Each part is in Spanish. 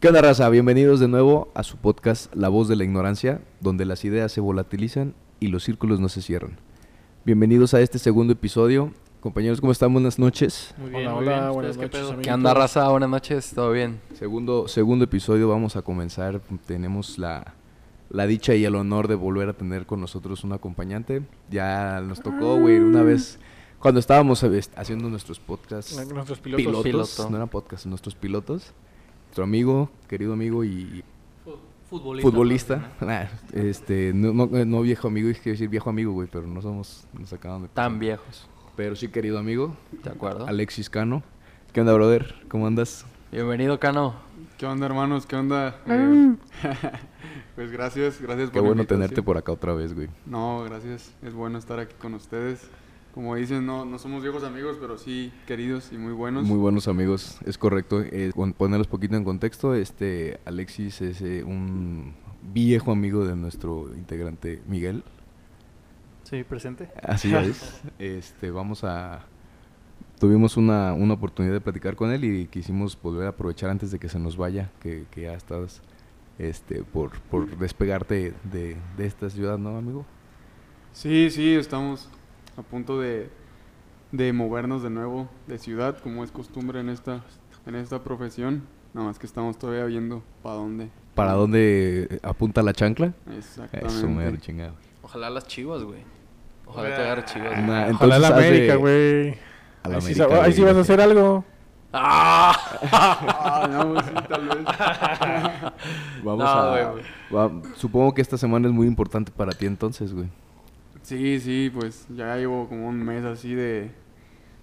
¿Qué onda, raza? Bienvenidos de nuevo a su podcast La Voz de la Ignorancia, donde las ideas se volatilizan y los círculos no se cierran. Bienvenidos a este segundo episodio. Compañeros, ¿cómo están? Buenas noches. Muy bien, Hola, muy hola, bien. buenas ¿Ustedes qué noches, pedo? ¿Qué onda, raza? Buenas noches, ¿todo bien? Segundo, segundo episodio, vamos a comenzar. Tenemos la, la dicha y el honor de volver a tener con nosotros un acompañante. Ya nos tocó, güey, una vez cuando estábamos eh, haciendo nuestros podcasts. Nuestros pilotos. pilotos, Piloto. no eran podcasts, nuestros pilotos. Nuestro amigo, querido amigo y Fu- Futbolista. futbolista. Nah, este, no, no, no viejo amigo, es que decir viejo amigo, güey, pero no somos, nos acaban de... Tan viejos, Pero sí, querido amigo, ¿de acuerdo? Alexis Cano. ¿Qué onda, brother? ¿Cómo andas? Bienvenido, Cano. ¿Qué onda, hermanos? ¿Qué onda? Eh, pues gracias, gracias Qué por la bueno invitación. tenerte por acá otra vez, güey. No, gracias. Es bueno estar aquí con ustedes. Como dicen, no, no somos viejos amigos, pero sí queridos y muy buenos. Muy buenos amigos, es correcto. Eh, ponerlos poquito en contexto, este Alexis es eh, un viejo amigo de nuestro integrante Miguel. Sí, presente. Así es. Este, vamos a... Tuvimos una, una oportunidad de platicar con él y quisimos volver a aprovechar antes de que se nos vaya, que, que ya estás este, por, por despegarte de, de esta ciudad, ¿no, amigo? Sí, sí, estamos a punto de, de movernos de nuevo de ciudad, como es costumbre en esta, en esta profesión. Nada más que estamos todavía viendo para dónde. ¿Para dónde apunta la chancla? Exactamente. Eso, mero, chingado. Ojalá las chivas, güey. Ojalá te agarre chivas. Una- Ojalá la América, güey. a la Ahí, sí, ahí sí vas a hacer algo. ¡Ah! Ah, no, pues sí, tal vez. Vamos No, a... güey, güey. va- supongo que esta semana es muy importante para ti entonces, güey. Sí, sí, pues ya llevo como un mes así de,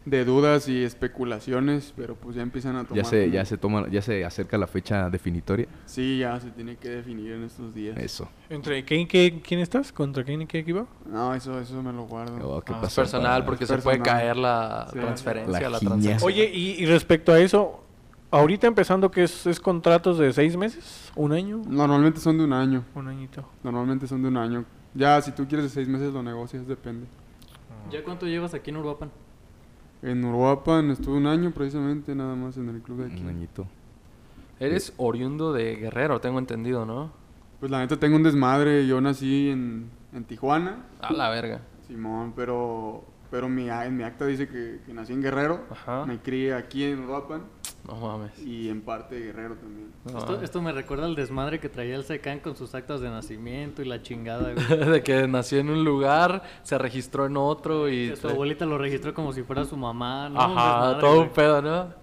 de dudas y especulaciones, pero pues ya empiezan a tomar. Ya se, ya se toma, ya se acerca la fecha definitoria. Sí, ya se tiene que definir en estos días. Eso. ¿Entre quién, qué- quién estás? ¿Contra quién y qué equipo? No, eso, eso me lo guardo. Oh, ¿qué Ah, Es pasó, personal porque se Personal. puede caer la Sí. transferencia, La la. Oye, y, y respecto a eso, ahorita empezando que es, es contratos de seis meses, un año, Normalmente son de un año. un añito. Normalmente son de un año. Ya, si tú quieres de seis meses lo negocias, depende. ¿Ya cuánto llevas aquí en Uruapan? En Uruapan estuve un año precisamente, nada más en el club de aquí. Un añito. Eres oriundo de Guerrero, tengo entendido, ¿no? Pues la neta tengo un desmadre. Yo nací en, en Tijuana, A la verga. Simón, pero, pero mi, a- en mi acta dice que, que nací en Guerrero. Ajá. Me crié aquí en Uruapan No mames. y en parte Guerrero también. No Esto, me recuerda al desmadre que traía el Secán con sus actas de nacimiento y la chingada, güey. de que nació en un lugar, se registró en otro y... Que su abuelita lo registró como si fuera su mamá, ¿no? Ajá, desmadre, todo un pedo, ¿no?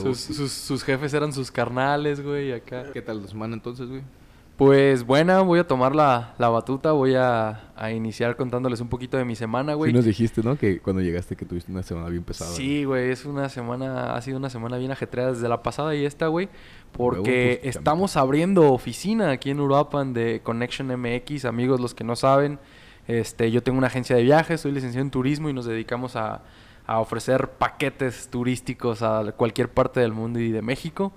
Sus, sus, sus jefes eran sus carnales, güey, y acá. ¿Qué tal la semana entonces, güey? Pues buena, voy a tomar la, la batuta, voy a, a iniciar contándoles un poquito de mi semana, Sí güey. nos dijiste, ¿no? Que cuando llegaste que tuviste una semana bien pesada. Sí, güey, es una semana, ha sido una semana bien ajetreada desde la pasada y esta, güey, porque pues, estamos abriendo oficina aquí en Uruapan de Connection MX, amigos, los que no saben, este, yo tengo una agencia de viajes, soy licenciado en turismo y nos dedicamos a, a ofrecer paquetes turísticos a cualquier parte del mundo y de México.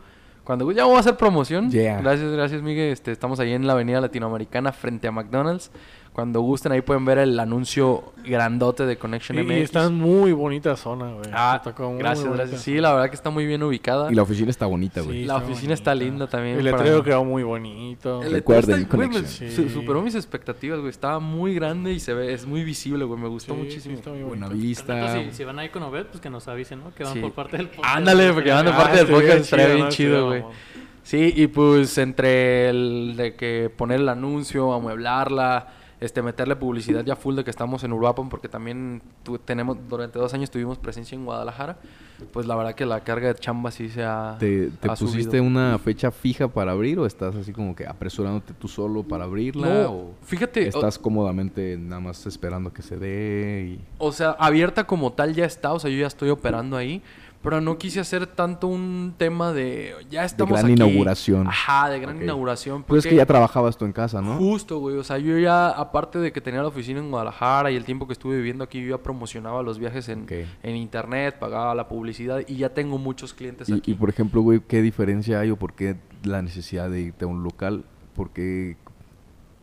Cuando ya vamos a hacer promoción, Yeah. gracias, gracias, Miguel. Este, estamos ahí en la Avenida Latinoamericana frente a McDonald's. Cuando gusten ahí pueden ver el anuncio grandote de Connection Y, MX. y está en muy bonita zona, güey. Ah, tocó muy gracias, gracias. Sí, la verdad que está muy bien ubicada. Y la oficina está bonita, güey. Sí, La oficina está linda también El letrero quedó muy bonito. El Recuerden, está- güey, me Connection. Sí. superó mis expectativas, güey. Estaba muy grande y se ve, es muy visible, güey. Me gustó Sí, sí, muchísimo. está muy Buena bonito. vista. Si, si van ahí con Obed, pues que nos avisen, ¿no? Que van Sí. por parte del podcast. Ándale, porque van de Ah, parte del podcast, estaría bien chido, güey. Sí, y pues entre el de que poner el anuncio, amueblarla, este, meterle publicidad ya full de que estamos en Uruapan, porque también tu- tenemos, durante dos años tuvimos presencia en Guadalajara, pues la verdad que la carga de chamba sí se ha ¿Te, te ha pusiste subido. una fecha fija para abrir o estás así como que apresurándote tú solo para abrirla? No, o fíjate, o- estás cómodamente nada más esperando que se dé y... O sea, abierta como tal ya está, o sea, yo ya estoy operando ahí, pero no quise hacer tanto un tema de ya estamos gran aquí. inauguración. Ajá, de gran Ok. inauguración. Pues es que ya trabajabas tú en casa, ¿no? Justo, güey, o sea, yo ya, aparte de que tenía la oficina en Guadalajara y el tiempo que estuve viviendo aquí, yo ya promocionaba los viajes en, Ok. en internet, pagaba la publicidad y ya tengo muchos clientes Y, aquí. y, por ejemplo, güey, ¿qué diferencia hay o por qué la necesidad de irte a un local? Porque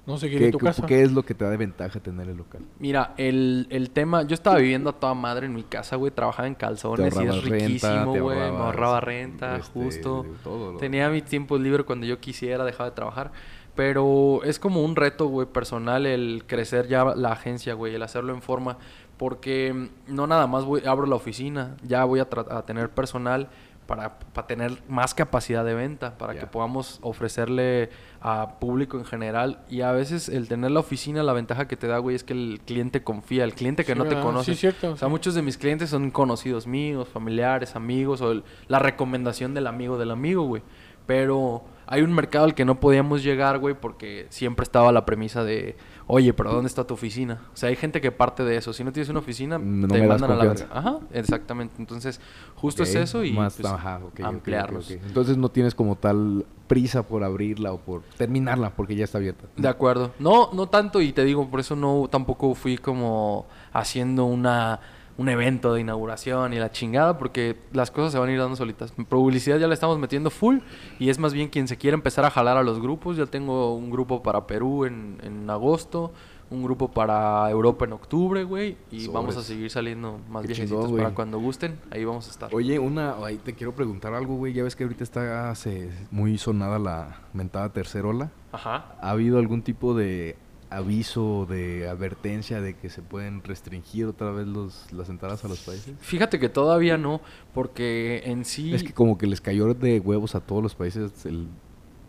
No seguir ¿Qué, en tu casa. qué es lo que te da de ventaja tener el local? Mira, el, el tema, yo estaba viviendo a toda madre en mi casa, güey, trabajaba en calzones y es renta, riquísimo, te güey, me ahorraba renta, este, justo. todo lo- Tenía mi tiempo libre cuando yo quisiera, dejaba de trabajar. Pero es como un reto, güey, personal el crecer ya la agencia, güey, el hacerlo en forma. Porque no nada más voy, abro la oficina, ya voy a tener personal para, para tener más capacidad de venta, para que podamos ofrecerle a público en general. Y a veces el tener la oficina, la ventaja que te da, güey, es que el cliente confía, el cliente que Sí, no te conoce. Sí, cierto. O sea, muchos de mis clientes son conocidos míos, familiares, amigos, o el- la recomendación del amigo del amigo, güey. Pero hay un mercado al que no podíamos llegar, güey, porque siempre estaba la premisa de, oye, pero ¿dónde está tu oficina? O sea, hay gente que parte de eso. Si no tienes una oficina, No te mandan a la verga. Ajá, exactamente. Entonces, justo es eso y más, pues, ajá, ampliarlos. Entonces no tienes como tal prisa por abrirla o por terminarla porque ya está abierta. De acuerdo. No, no tanto y te digo, por eso no tampoco fui como haciendo una un evento de inauguración y la chingada porque las cosas se van a ir dando solitas. Publicidad ya la estamos metiendo full y es más bien quien se quiere empezar a jalar a los grupos. Ya tengo un grupo para Perú en, en agosto, un grupo para Europa en octubre, güey, y Sobres. vamos a seguir saliendo más Qué viejecitos chingón, para cuando gusten. Ahí vamos a estar. Oye, una, ahí te quiero preguntar algo, güey. Ya ves que ahorita está se- muy sonada la mentada tercerola. Ajá. ¿Ha habido algún tipo de aviso, de advertencia de que se pueden restringir otra vez los, las entradas a los países? Fíjate que todavía no, porque en sí... Es que como que les cayó de huevos a todos los países el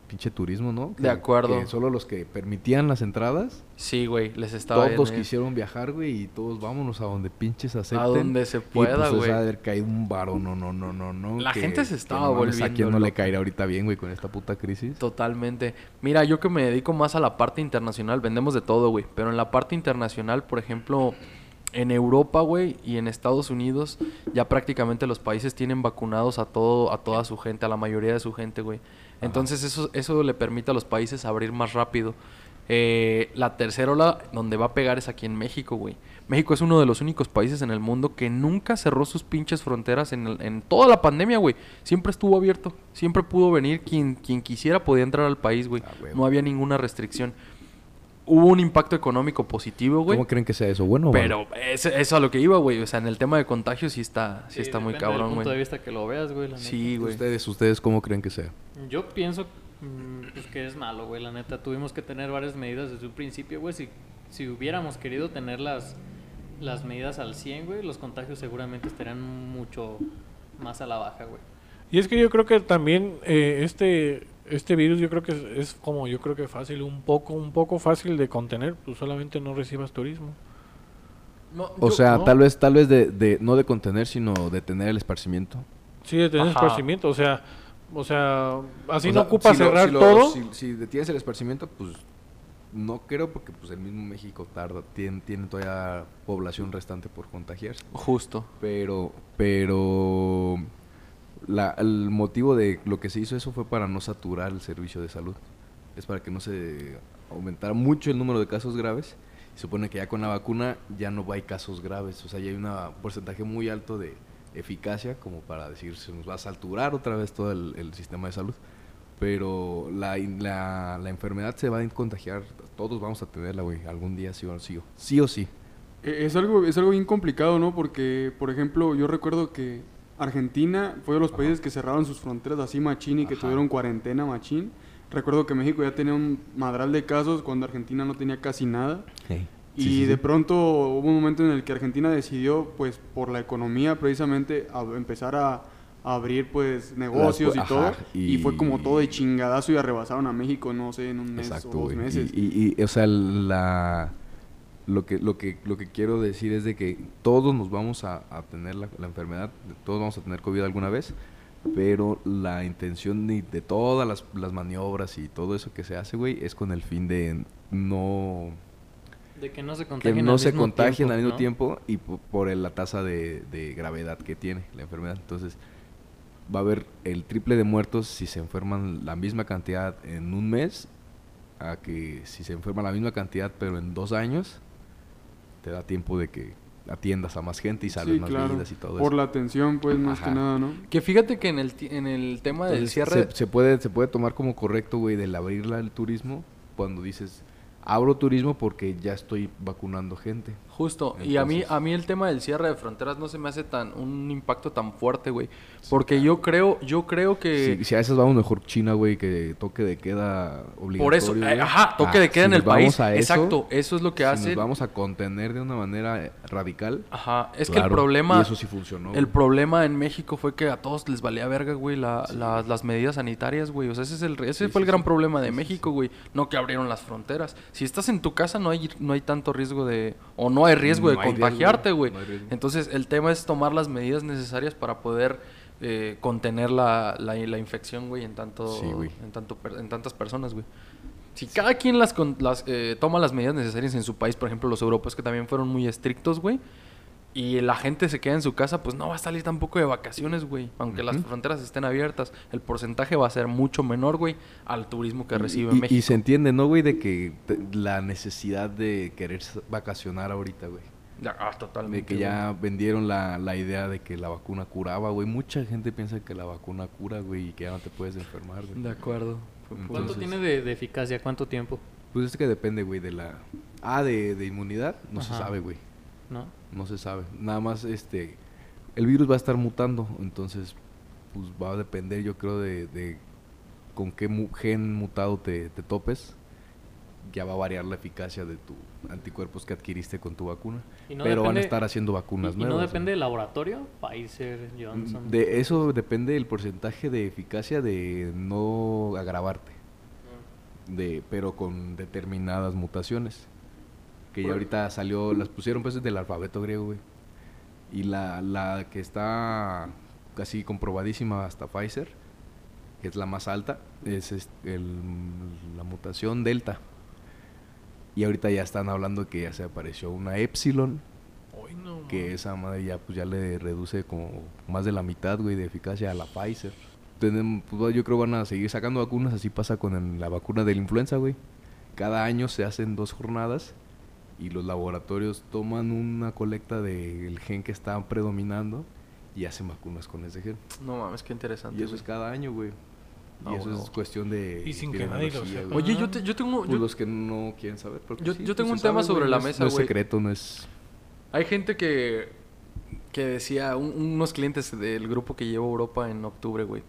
pinche turismo, ¿no? De acuerdo. que solo los que permitían las entradas, Sí, güey, les estaba... todos el- quisieron viajar, güey, y todos vámonos a donde pinches acepten. A donde se Y, pueda, pues, güey. o sea, haber caído un varo, no, no, no, no, no. La que- gente se estaba mames, ¿A volviendo quién no le caerá ahorita bien, güey, con esta puta crisis? Totalmente. Mira, yo que me dedico más a la parte internacional, vendemos de todo, güey. Pero en la parte internacional, por ejemplo, en Europa, güey, y en Estados Unidos, ya prácticamente los países tienen vacunados a todo, a toda su gente, a la mayoría de su gente, güey. Entonces eso, eso le permite a los países abrir más rápido. Eh, la tercera ola donde va a pegar es aquí en México, güey. México es uno de los únicos países en el mundo que nunca cerró sus pinches fronteras en, el- en toda la pandemia, güey. Siempre estuvo abierto. Siempre pudo venir quien, quien quisiera podía entrar al país, güey. Ah. No había ninguna restricción. Hubo un impacto económico positivo, güey. ¿Cómo creen que sea eso? ¿Bueno? Pero es, eso a lo que iba, güey. O sea, en el tema de contagio sí está, sí está muy cabrón, del punto de güey. vista que lo veas, güey, Sí, güey. ¿Ustedes, ¿Ustedes cómo creen que sea? Yo pienso mm, pues, que es malo, güey, la neta. Tuvimos que tener varias medidas desde un principio, güey. Si, si hubiéramos querido tener las, las medidas al 100, güey, los contagios seguramente estarían mucho más a la baja, güey. Y es que yo creo que también eh, este este virus yo creo que es, es como yo creo que fácil un poco un poco fácil de contener, pues solamente no recibas turismo. No, O yo- sea, no. tal vez, tal vez de, de, no de contener, sino de tener el esparcimiento. Sí, de tener Ajá. esparcimiento, o sea, o sea, así O no sea, ocupa si lo- cerrar si lo- todo. Si, si detienes el esparcimiento, pues no creo porque pues el mismo México tarda, tiene, tiene todavía población restante por contagiarse. Justo. Pero, pero la- el motivo de lo que se hizo eso fue para no saturar el servicio de salud. Es para que no se aumentara mucho el número de casos graves. Se supone que ya con la vacuna ya no hay casos graves. O sea, ya hay un porcentaje muy alto de eficacia como para decir se nos va a saturar otra vez todo el, el sistema de salud. Pero la, la, la enfermedad se va a contagiar. Todos vamos a tenerla, güey. Algún día sí o sí. Sí o sí. Eh, Es algo, es algo bien complicado, ¿no? Porque, por ejemplo, yo recuerdo que Argentina fue de los Ajá. países que cerraron sus fronteras así machín y que Ajá. tuvieron cuarentena machín. Recuerdo que México ya tenía un madral de casos cuando Argentina no tenía casi nada. Y Sí, sí, de sí. pronto hubo un momento en el que Argentina decidió, pues por la economía precisamente, a empezar a, a abrir pues negocios y ajá, todo. Y, fue como y- todo de chingadazo y arrebasaron a México, no sé, en un mes Exacto, o dos meses. Y, y- y, o sea, la lo que lo que lo que quiero decir es de que todos nos vamos a, a tener la, la enfermedad, todos vamos a tener COVID alguna vez, pero la intención de, de todas las, las maniobras y todo eso que se hace, güey, es con el fin de no De que no se que contagien no al se mismo contagien tiempo, al mismo ¿no? tiempo y po- por, el- la tasa de, de gravedad que tiene la enfermedad. Entonces, va a haber el triple de muertos si se enferman la misma cantidad en un mes a que si se enferma la misma cantidad pero en dos años, te da tiempo de que atiendas a más gente y salves Sí, más claro. vidas y todo Por eso. la atención, pues, más que Ajá. nada, ¿no? Que fíjate que en el, en el tema del Entonces, cierre... se, se puede, se puede tomar como correcto, güey, del abrirla el turismo cuando dices, abro turismo porque ya estoy vacunando gente. Justo, y a mí, a mí el tema del cierre de fronteras no se me hace tan un impacto tan fuerte, güey. Porque yo creo, yo creo que Si, si a esas vamos mejor China, güey, que toque de queda obligatorio. por eso, eh, ajá, toque Ah, de queda si en el país. a eso, Exacto, eso es lo que si hace. nos vamos a contener de una manera eh, radical. Ajá, es que el problema Y eso sí funcionó. El güey. problema en México fue que a todos les valía verga, güey, la- la- las medidas sanitarias, güey. O sea, ese, es el, ese Sí, fue el sí, gran sí. problema de Sí, sí, México, güey. No que abrieron las fronteras. Si estás en tu casa, no hay, no hay tanto riesgo de... O no hay riesgo de hay contagiarte, güey. no. Entonces, el tema es tomar las medidas necesarias para poder eh, contener la, la, la infección, güey, en, tanto, Sí, en, tanto, en tantas personas, güey. Si cada quien las, las eh, toma las medidas necesarias en su país, por ejemplo, los europeos que también fueron muy estrictos, güey, y la gente se queda en su casa, pues no va a salir tampoco de vacaciones, güey. Aunque las fronteras estén abiertas, el porcentaje va a ser mucho menor, güey, al turismo que recibe y, y- México. y se entiende, ¿no, güey? De que te- la necesidad de querer vacacionar ahorita, güey. Ya, ah, totalmente. De que ya vendieron la, la idea de que la vacuna curaba, güey. Mucha gente piensa que la vacuna cura, güey, y que ya no te puedes enfermar, güey. De acuerdo. ¿Cuánto tiene de, de eficacia? ¿Cuánto tiempo? Pues es que depende, güey, de la... Ah, de, de inmunidad, no se sabe, güey. ¿No? No se sabe. Nada más, este... El virus va a estar mutando, entonces, pues va a depender, yo creo, de, de con qué mu- gen mutado te, te topes. Ya va a variar la eficacia de tu anticuerpos que adquiriste con tu vacuna. Y no Pero van a estar haciendo vacunas ¿Y, y nuevas. no güey. depende del laboratorio? Pfizer, Johnson. De eso depende el porcentaje de eficacia de no agravarte. De, pero con determinadas mutaciones. Que ya ahorita salió, las pusieron pues del alfabeto griego, güey. Y la, la que está casi comprobadísima hasta Pfizer, que es la más alta, es el- la mutación delta. Y ahorita ya están hablando que ya se apareció una epsilon, Hoy no, que esa madre ya pues ya le reduce como más de la mitad, güey, de eficacia a la Pfizer. Tenemos, pues, yo creo van a seguir sacando vacunas, así pasa con el- la vacuna de la influenza, güey. Cada año se hacen dos jornadas y los laboratorios toman una colecta del gen que está predominando y hacen vacunas con ese gen. No mames, qué interesante. Y eso es güey. cada año, güey. Y Ah, eso bueno. es cuestión de Y sin que nadie lo sepa. güey. Oye, yo, te- yo tengo... Pues yo- los que no quieren saber. porque Yo- sí, yo pues tengo un tema sabe, sobre güey, la no es- mesa, No es güey. secreto, no es... Hay gente que, que decía, un- unos clientes del grupo que llevo a Europa en octubre, güey.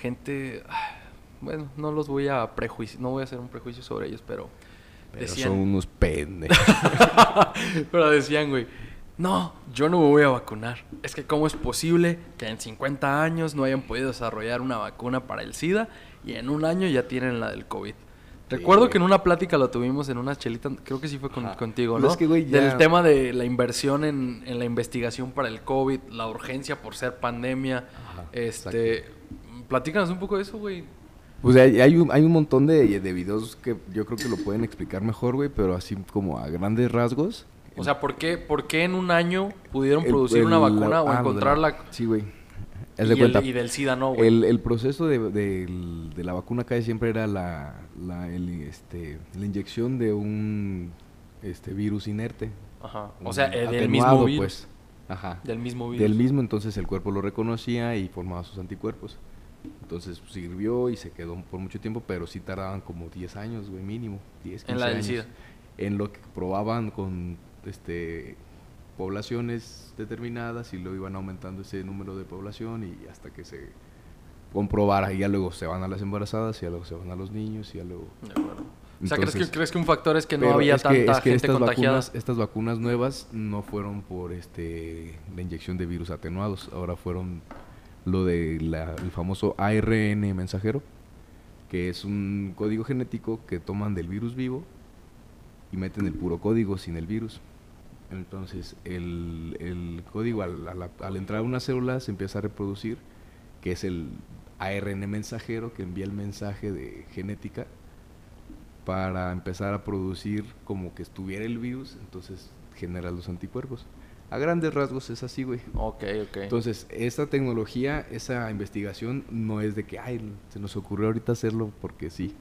Gente, ah, bueno, no los voy a prejuiciar, no voy a hacer un prejuicio sobre ellos, pero, Pero decían, son unos pendejos. pero decían, güey, no, yo no me voy a vacunar. Es que cómo es posible que en 50 años no hayan podido desarrollar una vacuna para el SIDA y en un año ya tienen la del COVID. Recuerdo que en una plática lo tuvimos en una chelita, creo que sí fue con- contigo, ¿no? es que, güey, Del ya- tema de la inversión en, en la investigación para el COVID, la urgencia por ser pandemia. Ajá, este, platícanos un poco de eso, güey. Pues hay, hay un, hay un montón de, de videos que yo creo que lo pueden explicar mejor, güey, pero así como a grandes rasgos. O sea, ¿por qué, ¿por qué en un año pudieron el- producir el- una la- vacuna o ah, lo de encontrar la... Sí, güey. Y, de el- y del SIDA no, güey. El, proceso de, de- de la vacuna acá siempre era la, la, este, la inyección de un este, virus inerte. Ajá. O sea, del mismo virus. pues. Ajá. Del mismo virus. Del mismo, entonces el cuerpo lo reconocía y formaba sus anticuerpos. Entonces sirvió y se quedó por mucho tiempo, pero sí tardaban como 10 años, güey, mínimo. 10, 15 En la años. En lo que probaban con este poblaciones determinadas y luego iban aumentando ese número de población y hasta que se comprobara y ya luego se van a las embarazadas y ya luego se van a los niños y ya luego De acuerdo. O sea, ¿crees, que, Entonces- ¿crees que un factor es que no había es que- tanta es que gente estas contagiada? Vacunas, estas vacunas nuevas no fueron por este la inyección de virus atenuados, ahora fueron lo del famoso ARN mensajero, que es un código genético que toman del virus vivo y meten el puro código sin el virus. Entonces, el, código al- al entrar a una célula se empieza a reproducir, que es el ARN mensajero que envía el mensaje de genética para empezar a producir como que estuviera el virus, entonces genera los anticuerpos. A grandes rasgos es así, güey. Ok, ok. Entonces, esta tecnología, esa investigación no es de que, ay, se nos ocurrió ahorita hacerlo porque sí.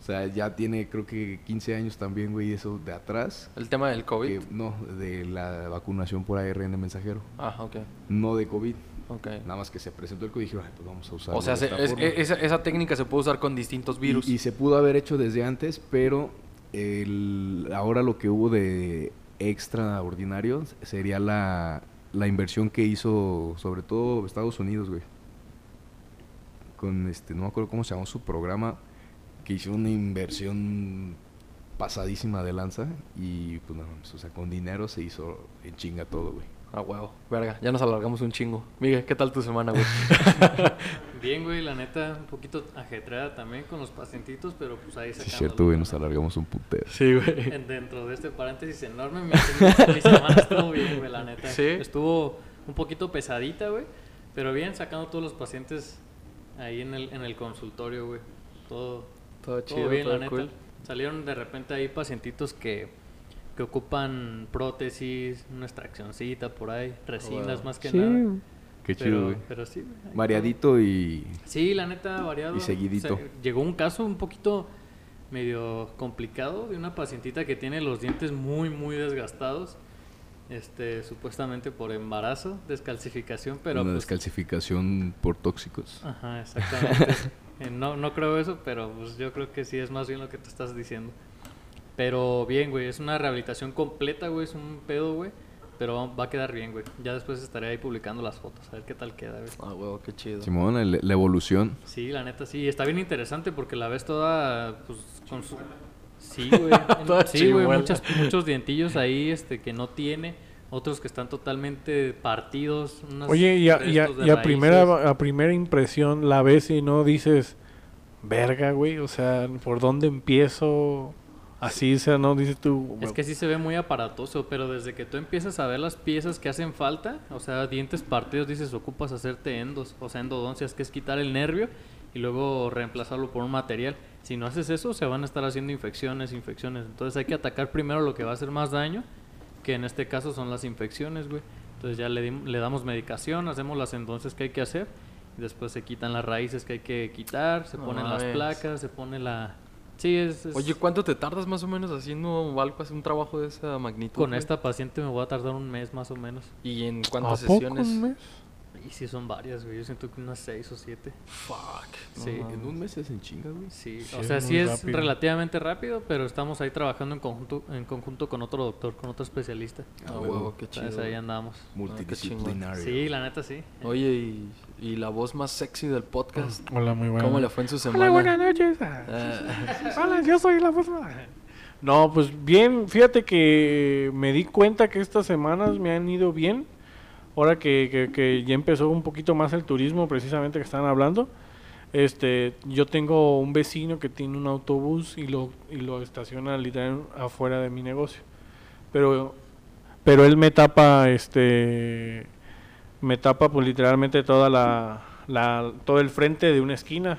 O sea, ya tiene creo que 15 años también, güey, eso de atrás. el tema del COVID. que- no, de la vacunación por ARN mensajero. Ah, ok. No de COVID. Ok. Nada más que se presentó el COVID y dijeron, "Ay, pues vamos a usarlo O sea, se- esta es- forma". e- esa, esa técnica se puede usar con distintos virus. Y, y se pudo haber hecho desde antes, pero el, ahora lo que hubo de extraordinario sería la, la inversión que hizo sobre todo Estados Unidos, güey. Con este, no me acuerdo cómo se llamó su programa, que hizo una inversión pasadísima de lanza y pues no, o sea, con dinero se hizo en chinga todo, güey. Ah, huevo. Verga, ya nos alargamos un chingo. Miguel, ¿qué tal tu semana, güey? Bien, güey, la neta, un poquito ajetreada también con los pacientitos, pero pues ahí Sí, sacando. es cierto, güey, nos alargamos un putero. sí, güey. En- Dentro de este paréntesis enorme, mi, mi semana estuvo bien, güey, la neta. ¿Sí? Estuvo un poquito pesadita, güey, pero bien, sacando todos los pacientes ahí en el, en el consultorio, güey. Todo, Todo todo chido, bien, todo la neta. cool. Salieron de repente ahí pacientitos que, que ocupan prótesis, una extraccioncita por ahí, resinas wow. más que Sí. nada. Qué Pero, chido, güey. pero sí, Variadito y... Sí, la neta, variado. Y seguidito. O sea, llegó un caso un poquito medio complicado de una pacientita que tiene los dientes muy, muy desgastados. Este, supuestamente por embarazo, descalcificación, pero una pues, descalcificación por tóxicos. Ajá, exactamente. Eh, no, no creo eso, pero pues yo creo que sí es más bien lo que te estás diciendo. Pero bien, güey, es una rehabilitación completa, güey, es un pedo, güey. Pero va- a quedar bien, güey. Ya después estaré ahí publicando las fotos, a ver qué tal queda, güey. Ah, huevo, qué chido. Simón, el- la evolución. Sí, la neta sí, está bien interesante porque la ves toda, pues, con su... Sí, güey. en- sí, güey, muchas- muchos dientillos ahí, este, que no tiene. Otros que están totalmente partidos. unos Oye, y a, y a- y a primera, a primera impresión la ves y no dices, verga, güey, o sea, ¿por dónde empiezo? Así, o sea, no dices tú... Es que sí se ve muy aparatoso, pero desde que tú empiezas a ver las piezas que hacen falta, o sea, dientes partidos, dices, ocupas hacerte endos, o sea, endodoncias, que es quitar el nervio y luego reemplazarlo por un material. Si no haces eso, se van a estar haciendo infecciones, infecciones. Entonces hay que atacar primero lo que va a hacer más daño, que en este caso son las infecciones, güey. Entonces ya le, le damos medicación, hacemos las endoncias que hay que hacer, y después se quitan las raíces que hay que quitar, se No ponen las placas, se pone la... Sí, es... es- Oye, ¿cuánto te tardas más o menos haciendo algo, un trabajo de esa magnitud? Con güey? esta paciente me voy a tardar un mes más o menos. ¿Y en ¿A cuántas poco sesiones? un mes? Y sí son varias, güey. Yo siento que unas seis o siete. Fuck. Sí. En un mes es en chinga, güey. Sí, Sí, o es sea, sí es rápido. relativamente rápido, pero estamos ahí trabajando en conjunto, en conjunto con otro doctor, con otro especialista. Ah, huevo. huevo, qué chido. Entonces ahí andamos. Multidisciplinario. Sí, la neta sí. Oye, y, y la voz más sexy del podcast. Hola, muy buena. ¿Cómo le fue en su semana? Hola, buenas noches. Ah, Hola, yo soy la voz. No, pues bien, fíjate que me di cuenta que estas semanas me han ido bien. Ahora que, que, que ya empezó un poquito más el turismo, precisamente que están hablando. Este, yo tengo un vecino que tiene un autobús y lo, y lo estaciona literal afuera de mi negocio. Pero, pero él me tapa, este, me tapa pues literalmente toda la, la, todo el frente de una esquina.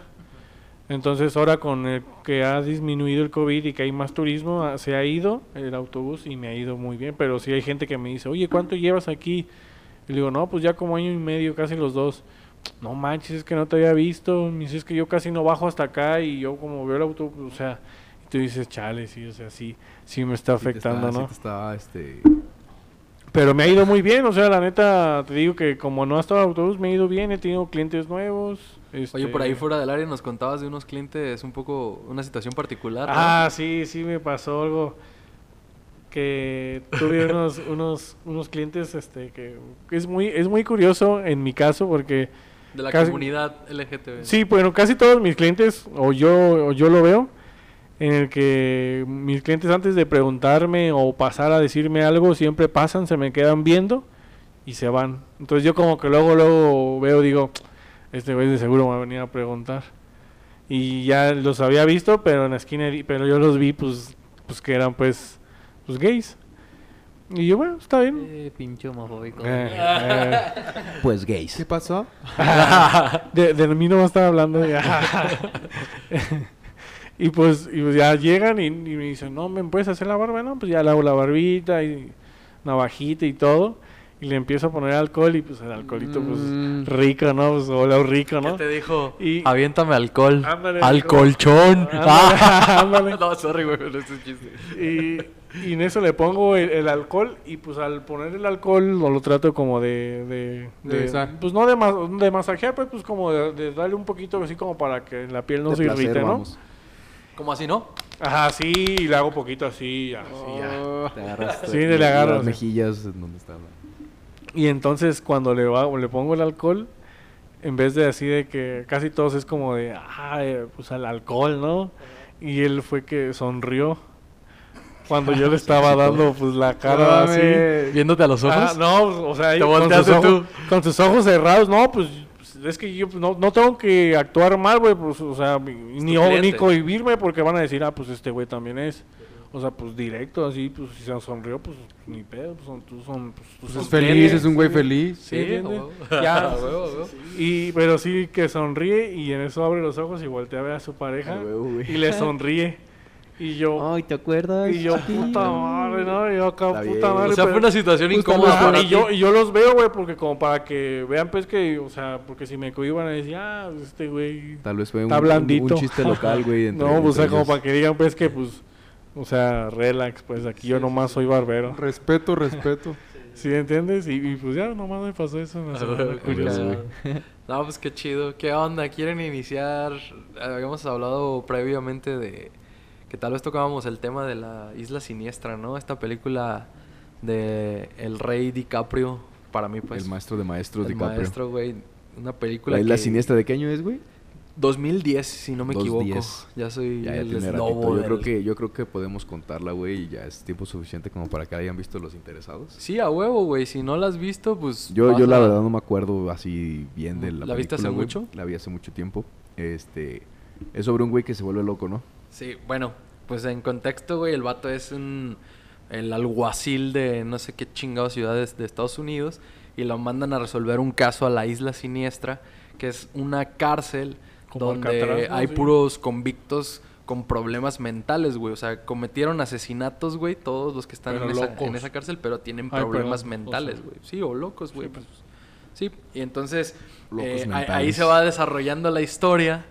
Entonces ahora con el que ha disminuido el COVID y que hay más turismo, ah, se ha ido el autobús y me ha ido muy bien. Pero sí hay gente que me dice, oye, ¿cuánto llevas aquí? Y le digo, no, pues ya como año y medio, casi los dos. No manches, es que no te había visto. Me dice, es que yo casi no bajo hasta acá y yo como veo el autobús, o sea, y tú dices, chale, sí, o sea, sí, sí me está Sí te afectando, está- sí ¿no? te está, este... Pero me ha ido muy bien, o sea, la neta, te digo que como no ha estado el autobús, me ha ido bien, he tenido clientes nuevos. Oye, por este- ahí fuera del área nos contabas de unos clientes un poco, una situación particular. ¿no? Ah, sí, sí me pasó algo que tuve unos unos unos clientes este que es muy es muy curioso en mi caso porque de la casi- comunidad LGTB. sí, bueno, casi todos mis clientes o yo o yo lo veo en el que mis clientes antes de preguntarme o pasar a decirme algo siempre pasan, se me quedan viendo y se van. Entonces yo como que luego luego veo digo, este güey de seguro me va a venir a preguntar. Y ya los había visto, pero en la esquina, pero yo los vi pues pues que eran pues pues gays. Y yo, bueno, está bien. Eh, pinche homofóbico. Eh, eh, Pues gays. ¿Qué pasó? de, de mí no va a estar hablando ya. y pues y pues ya llegan y, y me dicen, no, ¿me puedes hacer la barba? No, pues ya le hago la barbita y navajita y todo. Y le empiezo a poner alcohol y pues el alcoholito pues Mm. rico, ¿no? Pues olor rico, ¿Qué ¿no? te dijo? Y- Aviéntame alcohol. Ándale, Al colchón. Ándale, ándale. no, sorry, güey, pero es chiste. Y, y en eso le pongo el, el alcohol y pues al poner el alcohol lo, lo trato como de... de, pues no de, ma- de masajear, pues, pues como de, de darle un poquito así como para que la piel no De se placer, irrite, ¿no? vamos. ¿Cómo así, no? Ajá, sí, y le hago poquito así, así, ya. Te agarras Sí, le agarro, las sí. mejillas en donde estaba. Y entonces cuando le, va- le pongo el alcohol, en vez de así de que casi todos es como de, ah, pues al alcohol, ¿no? Y él fue que sonrió cuando yo le estaba dando pues la cara así. Viéndote a los ojos. Ah, no, o sea, con, sus ojos, con sus ojos cerrados, no, pues pues, es que yo pues, no, no tengo que actuar mal, güey, pues, o sea, ni, ni cohibirme porque van a decir, ah, pues este güey también es. O sea, pues directo, así, pues si se sonrió, pues ni pedo, pues son, tú son, pues, tú Pues son es feliz, es un güey feliz. Sí. Ya. Y, pero sí que sonríe y en eso abre los ojos y voltea a ver a su pareja y le sonríe. Y yo, Ay, ¿te acuerdas? y yo, puta madre, ¿no? Y yo acá, Está puta bien. madre. O sea, fue una situación incómoda y yo, y yo los veo, güey, porque como para que vean, pues que, o sea, porque si me cohiban a decir, ah, este güey. Tal vez fue un, Está un- blandito. un chiste local, güey. No, pues, o sea, como para que digan, pues que, pues, o sea, relax, pues aquí yo nomás soy barbero. Respeto, respeto. ¿Sí entiendes? Y, y, pues ya nomás me pasó eso. Me A sonó huevo, muy qué curioso. cagado. No, pues qué chido. ¿Qué onda? ¿Quieren iniciar? Habíamos hablado previamente de que tal vez tocábamos el tema de la Isla Siniestra, ¿no? Esta película de el rey DiCaprio, para mí pues el maestro de maestros, el DiCaprio. maestro, güey. Una película La isla que- siniestra, ¿de qué año es, güey? 2010, si no me equivoco. 2010. Ya soy Ya, ya el ratito. Yo creo que yo creo que podemos contarla, güey, y ya es tiempo suficiente como para que la hayan visto los interesados. Sí, a huevo, güey. Si no la has visto, pues Yo, yo la verdad no me acuerdo así bien de la ¿La viste hace mucho? La vi hace mucho tiempo. Este, es sobre un güey que se vuelve loco, ¿no? Sí, bueno, pues en contexto, güey, el vato es un el alguacil de no sé qué chingados ciudades de Estados Unidos y lo mandan a resolver un caso a la isla siniestra, que es una cárcel Como donde Alcatraz, ¿no? hay Sí. puros convictos con problemas mentales, güey. O sea, cometieron asesinatos, güey, todos los que están en esa, en esa cárcel, pero tienen Ay, problemas perdón, o mentales, sea. güey. Sí, o locos, güey. Sí, pues. Sí, y entonces Locos eh, ahí- se va desarrollando la historia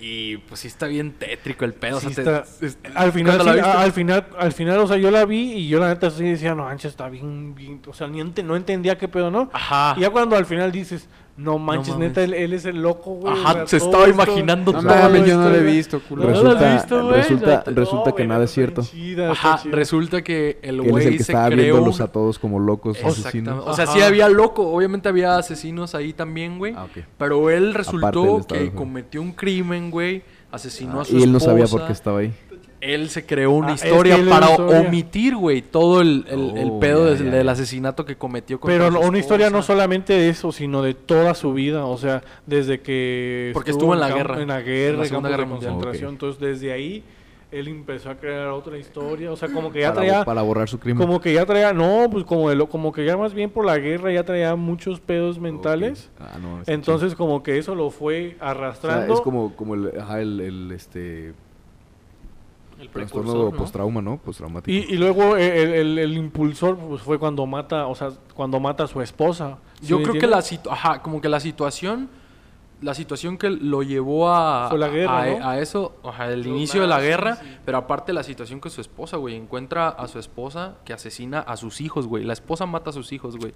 y pues sí está bien tétrico el pedo. o te- es- al final, sí, a- al final, al final, o sea, yo la vi y yo la neta sí decía, no, manches, está bien, bien, o sea, ni ente- no entendía qué pedo, ¿no? Ajá. Y ya cuando al final dices, no manches, neta, él, él es el loco, güey. Ajá, se todo estaba imaginando No O sea, mames, yo no lo he visto, culo. No lo has resulta visto, güey? resulta, No, resulta que nada es cierto. chida, Ajá, resulta que el Que él es el güey que se estaba creó viéndolos un- a todos como locos asesinos. O sea, sí había loco, obviamente había asesinos ahí también, güey. Ah. Pero él resultó que cometió un crimen, güey. Asesinó Ah, a su y él no sabía esposa. por qué estaba ahí. Él se creó una Ah, es historia que para la historia. omitir, güey, todo el, el- el Oh, pedo del asesinato que cometió contra Pero una historia no solamente de eso, sino de toda su vida, o sea, desde que Porque estuvo en la guerra, en la en guerra, la en Segunda campos Guerra de Mundial. concentración, entonces desde ahí él empezó a crear otra historia, o sea, como que ya Para, traía para borrar su crimen. como que ya traía, no, pues como de lo- como que ya más bien por la guerra ya traía muchos pedos mentales. Ah, no, Entonces como que eso lo fue chido. O sea, arrastrando. es como, como el, ajá, el, el, este El trastorno ¿no? postrauma, ¿no? Postraumático. y, y luego el, el- el impulsor pues fue cuando mata, o sea, cuando mata a su esposa. ¿Sí Yo creo que la situ- ajá, como que la situación la situación que lo llevó a Fue la guerra, a, ¿no? a eso, ajá, el inicio de la guerra, sí. pero aparte la situación con su esposa, güey, encuentra a su esposa que asesina a sus hijos, güey. La esposa mata a sus hijos, güey.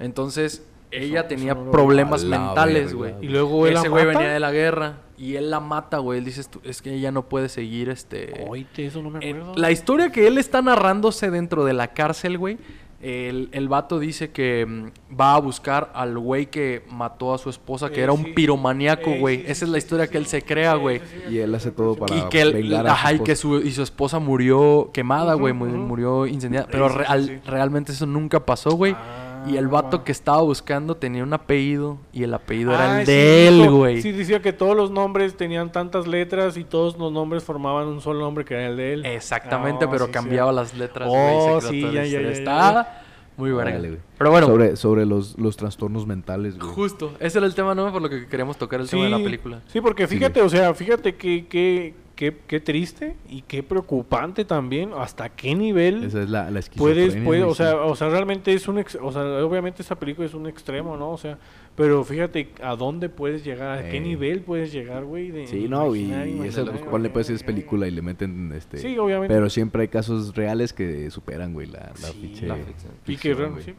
Entonces, ella eso tenía no problemas mentales, güey. Y luego él Ese güey venía de la guerra y él la mata, güey. Él dices tú, es que ella no puede seguir este Oíte, eso no me acuerdo. la historia que él está narrándose dentro de la cárcel, güey. El, el vato dice que mm, va a buscar al güey que mató a su esposa, que Eh, era sí. un piromaníaco, Eh, güey. sí, Esa sí, es la sí, historia sí, que él sí. se crea, Sí, güey. sí, sí, Y él hace todo para Y que, él- vengar a su ajá, y que su, y su esposa murió quemada, güey. ujú. Murió incendiada. Sí, Pero sí, sí, real- sí. realmente eso nunca pasó, güey. Y el vato que estaba buscando tenía un apellido. Y el apellido era Ah, el sí, de él, güey. Sí, decía que todos los nombres tenían tantas letras y todos los nombres formaban un solo nombre que era el de él. Exactamente, Ah, pero sí, cambiaba sí. las letras, Oh, creó sí, ya, ya, ya, Está muy verga. Güey. Pero bueno, Sobre, sobre los, los trastornos mentales, güey. justo. Ese era el tema, ¿no? Por lo que queríamos tocar el tema de la película. Sí, porque Sí, fíjate, o sea, fíjate que, que, que, qué triste y qué preocupante también, hasta qué nivel Esa es la, la puedes, esquizofrenia, puede, güey, o sea, o sea, realmente es un, ex- o sea, obviamente esa película es un extremo, ¿no? O sea, pero fíjate a dónde puedes llegar, a qué Eh. nivel puedes llegar, güey. de Sí, no, y, y eso, pues, ponle pues es película y le meten, este... Sí, obviamente. Pero siempre hay casos reales que superan, güey, la, la Sí, pinche la ficción. Y que sí,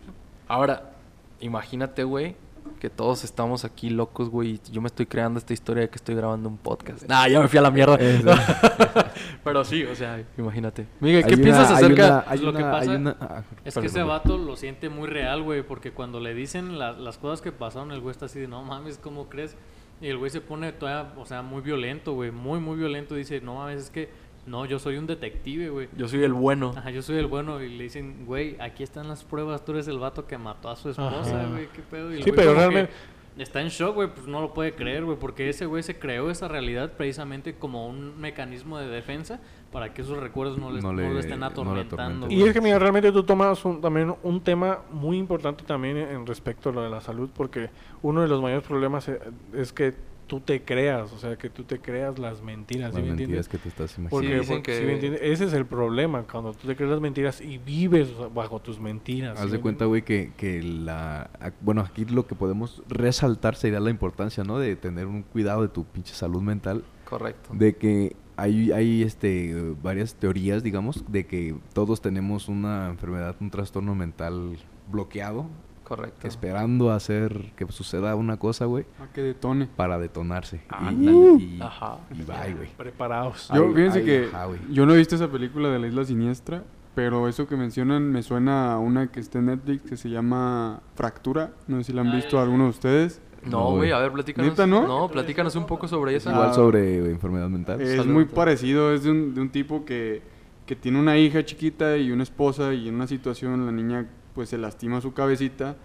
Ahora, imagínate, güey, que todos estamos aquí locos, güey. y Yo me estoy creando esta historia de que estoy grabando un podcast. Nah, ya me fui a la mierda. Pero sí, o sea, imagínate. Miguel, ¿qué Hay piensas una- hay acerca? una- hay Lo que una- pasa una- ah, Es perdón, que ese vato lo siente muy real, güey, porque cuando le dicen la- las cosas que pasaron, el güey está así de, no mames, ¿cómo crees? Y el güey se pone todavía, o sea, muy violento, güey, muy, muy violento. Dice, no mames, es que, no, yo soy un detective, güey. Yo soy el bueno. Ajá, yo soy el bueno. Y le dicen, güey, aquí están las pruebas, tú eres el vato que mató a su esposa, güey, qué pedo. Y Sí, güey pero realmente- Está en shock, güey, pues no lo puede creer, güey, porque ese güey se creó esa realidad precisamente como un mecanismo de defensa para que esos recuerdos no, les, No no le- estén no le atormentando. Y es que, mira, realmente tú tomas un- también un tema muy importante también en, en respecto a lo de la salud, porque uno de los mayores problemas eh, es que tú te creas, o sea, que tú te creas las mentiras, ¿sí Las me mentiras entiendes? que te estás Porque, imaginando. dicen porque, que- ¿sí me entiendes? ese es el problema, cuando tú te crees las mentiras y vives bajo tus mentiras. ¿sí Haz me de cuenta, güey, que, que la... Bueno, aquí lo que podemos resaltar sería la importancia, ¿no? De tener un cuidado de tu pinche salud mental. Correcto. De que hay, hay este, varias teorías, digamos, de que todos tenemos una enfermedad, un trastorno mental bloqueado, Correcto. esperando a hacer que suceda una cosa, güey, A que detone. para detonarse. Y- Ándale. y, y, Ajá. y bye, güey. Preparados. Yo, Ay, fíjense ay, que ajá, yo no he visto esa película de la isla siniestra, pero eso que mencionan me suena a una que está en Netflix que se llama Fractura. No sé si la han Ah, visto ya. alguno de ustedes. No, No, güey, a ver, platícanos. ¿Neta, no? platícanos un poco sobre Es esa. igual Ah. sobre enfermedad mental. Es Salud. muy parecido, es de un, de un tipo que, que tiene una hija chiquita y una esposa y en una situación la niña pues se lastima su cabecita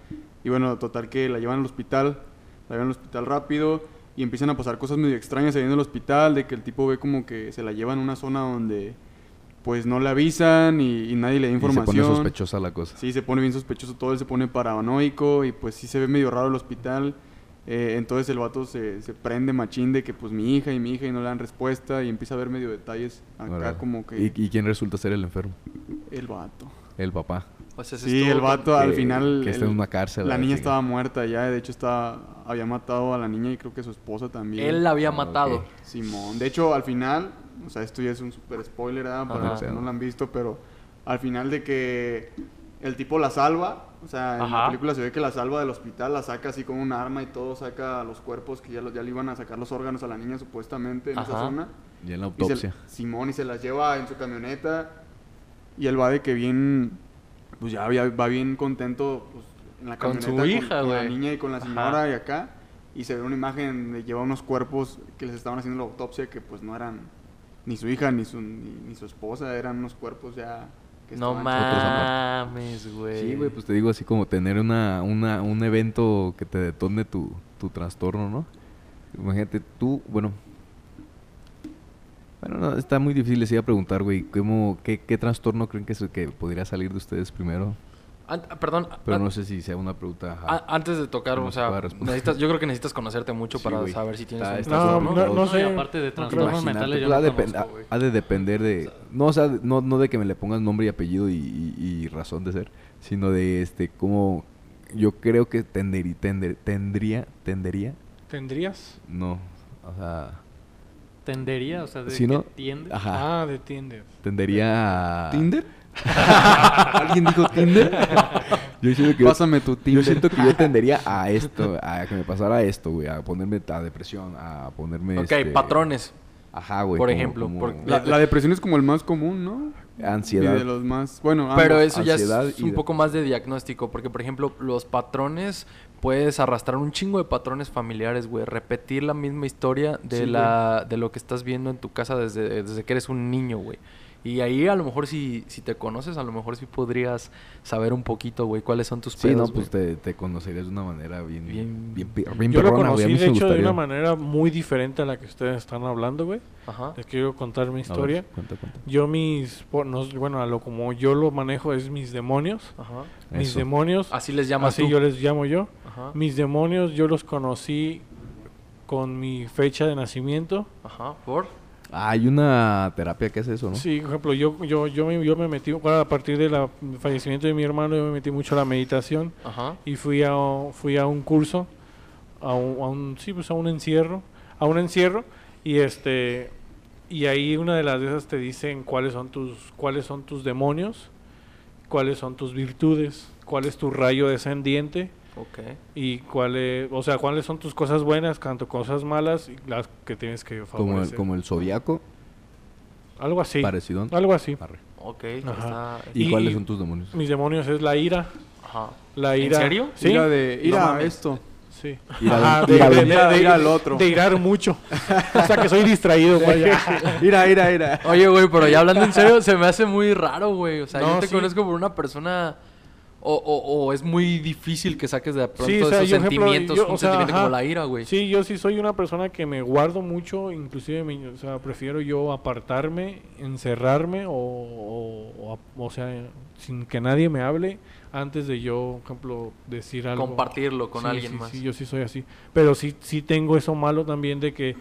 y bueno, total que la llevan al hospital, la llevan al hospital rápido y empiezan a pasar cosas medio extrañas ahí en el hospital, de que el tipo ve como que se la llevan a una zona donde pues no le avisan y, y nadie le da Y se información. pone sospechosa la cosa. Sí, se pone bien sospechoso todo, él se pone paranoico y pues sí se ve medio raro el hospital. Eh, entonces el vato se, se prende machín de que pues mi hija y mi hija y no le dan respuesta y empieza a ver medio detalles acá como que ¿Y, y quién resulta ser el enfermo? el vato. El papá. O sea, se Sí, el con- vato al que- final... que está en una cárcel, La la niña chica. estaba muerta ya, de hecho estaba, había matado a la niña y creo que su esposa también. Él la había Ah, matado. Simón. De hecho, al final, o sea, esto ya es un super spoiler, ¿verdad? Para los que no lo han visto, pero al final de que el tipo la salva, o sea, en Ajá. la película se ve que la salva del hospital, la saca así con un arma y todo, saca los cuerpos que ya, los, ya le iban a sacar los órganos a la niña supuestamente en esa zona. Y en la Y se- autopsia. Simón y se las lleva en su camioneta y él va de que bien, pues ya ya va bien contento pues, en la Con camioneta su hija, con la güey. niña y con la Ajá. señora y acá y se ve una imagen de lleva unos cuerpos que les estaban haciendo la autopsia que pues no eran ni su hija ni su ni, ni su esposa eran unos cuerpos ya que No mames, güey. Sí, güey, pues te digo así como tener una, una, un evento que te detone tu, tu trastorno, ¿no? Imagínate tú, bueno... Bueno, no, está muy difícil, les iba a preguntar, güey, ¿cómo, qué, ¿qué trastorno creen que, se- que podría salir de ustedes primero? An- perdón, Pero no sé si sea una pregunta... antes de tocar, no o se sea, necesitas, yo creo que necesitas conocerte mucho Sí, para güey. saber si tienes Está- un está. No, no, no y sé. aparte de No trastornos mentales, yo no ha, depen- conozco, ha de depender de... No, o sea, no, no de que me le pongas nombre y apellido y, y- y razón de ser, sino de este, cómo... Yo creo que tenderi- tender- tendría, tendería, ¿Tendrías? no, o sea... Tendería, o sea, de Si que no, tiende. ajá, Ah, de Tinder. tendería a... Tinder ¿Alguien dijo Tinder? yo siento que yo- pásame tu yo Tinder siento que yo tendería a esto, a que me pasara esto, güey, a ponerme a depresión, a ponerme... Ok, este, patrones. Ajá, güey. Por como- ejemplo, como por- la, la depresión es como el más común no ansiedad. y de los más bueno Pero eso ya ansiedad es y un de- poco más de diagnóstico, porque por ejemplo, los patrones, puedes arrastrar un chingo de patrones familiares, güey. Repetir la misma historia de, Sí, la, de lo que estás viendo en tu casa desde, desde que eres un niño, güey. Y ahí a lo mejor si, si te conoces, a lo mejor sí podrías saber un poquito, güey, cuáles son tus Sí, pedos, no, pues te, te conocerías de una manera bien... Bien- Bien, bien, bien Yo lo perrona, conocí, sí de me hecho, de una manera muy diferente a la que ustedes están hablando, güey. Ajá. Les quiero contar mi ver, historia. cuenta, cuenta. Yo mis... por- no- bueno, a lo como yo lo manejo es mis demonios. Ajá. Mis Eso. demonios, Así les llamas así tú. yo les llamo yo. Ajá. Mis demonios yo los conocí con mi fecha de nacimiento. Ajá. ¿Por? Hay una terapia que hace eso, ¿no? Sí, por ejemplo, yo, yo, yo, me, yo me metí, bueno, a partir del fallecimiento de mi hermano, yo me metí mucho a la meditación Ajá. y fui a, fui a un curso, a un, a un- sí, pues a un encierro, a un encierro y este y ahí una de las de esas te dicen cuáles son tus cuáles son tus demonios, cuáles son tus virtudes, cuál es tu rayo descendiente Ok. y cuáles, o sea, cuáles son tus cosas buenas, tanto cosas malas y las que tienes que Como el, favorecer. como el zodiaco, Algo así. parecido. Algo así. Arre. Ok. Ajá. está- ¿Y, Y- cuáles son tus demonios? Mis demonios es la ira, Ajá. la ¿En ira. serio? Sí. Ira de, No ira mames. esto. Sí. Ira Ajá, de- de, ira de- de- de- ira de- al otro. de irar mucho. o sea, que soy distraído, güey. Ira, ira, ira. Oye, güey, pero ya hablando en serio, se me hace muy raro, güey. O sea, No, yo te sí. conozco por una persona. O, o, o es muy difícil que saques de pronto Sí, o sea, esos ejemplo, sentimientos, yo, un o sea, sentimiento ajá. como la ira, güey. Sí, yo sí soy una persona que me guardo mucho, inclusive, me- o sea, prefiero yo apartarme, encerrarme o, o, sea, sin que nadie me hable antes de yo, por ejemplo, decir algo. Compartirlo con Sí, alguien sí, más. Sí, yo sí soy así. Pero sí, sí tengo eso malo también de que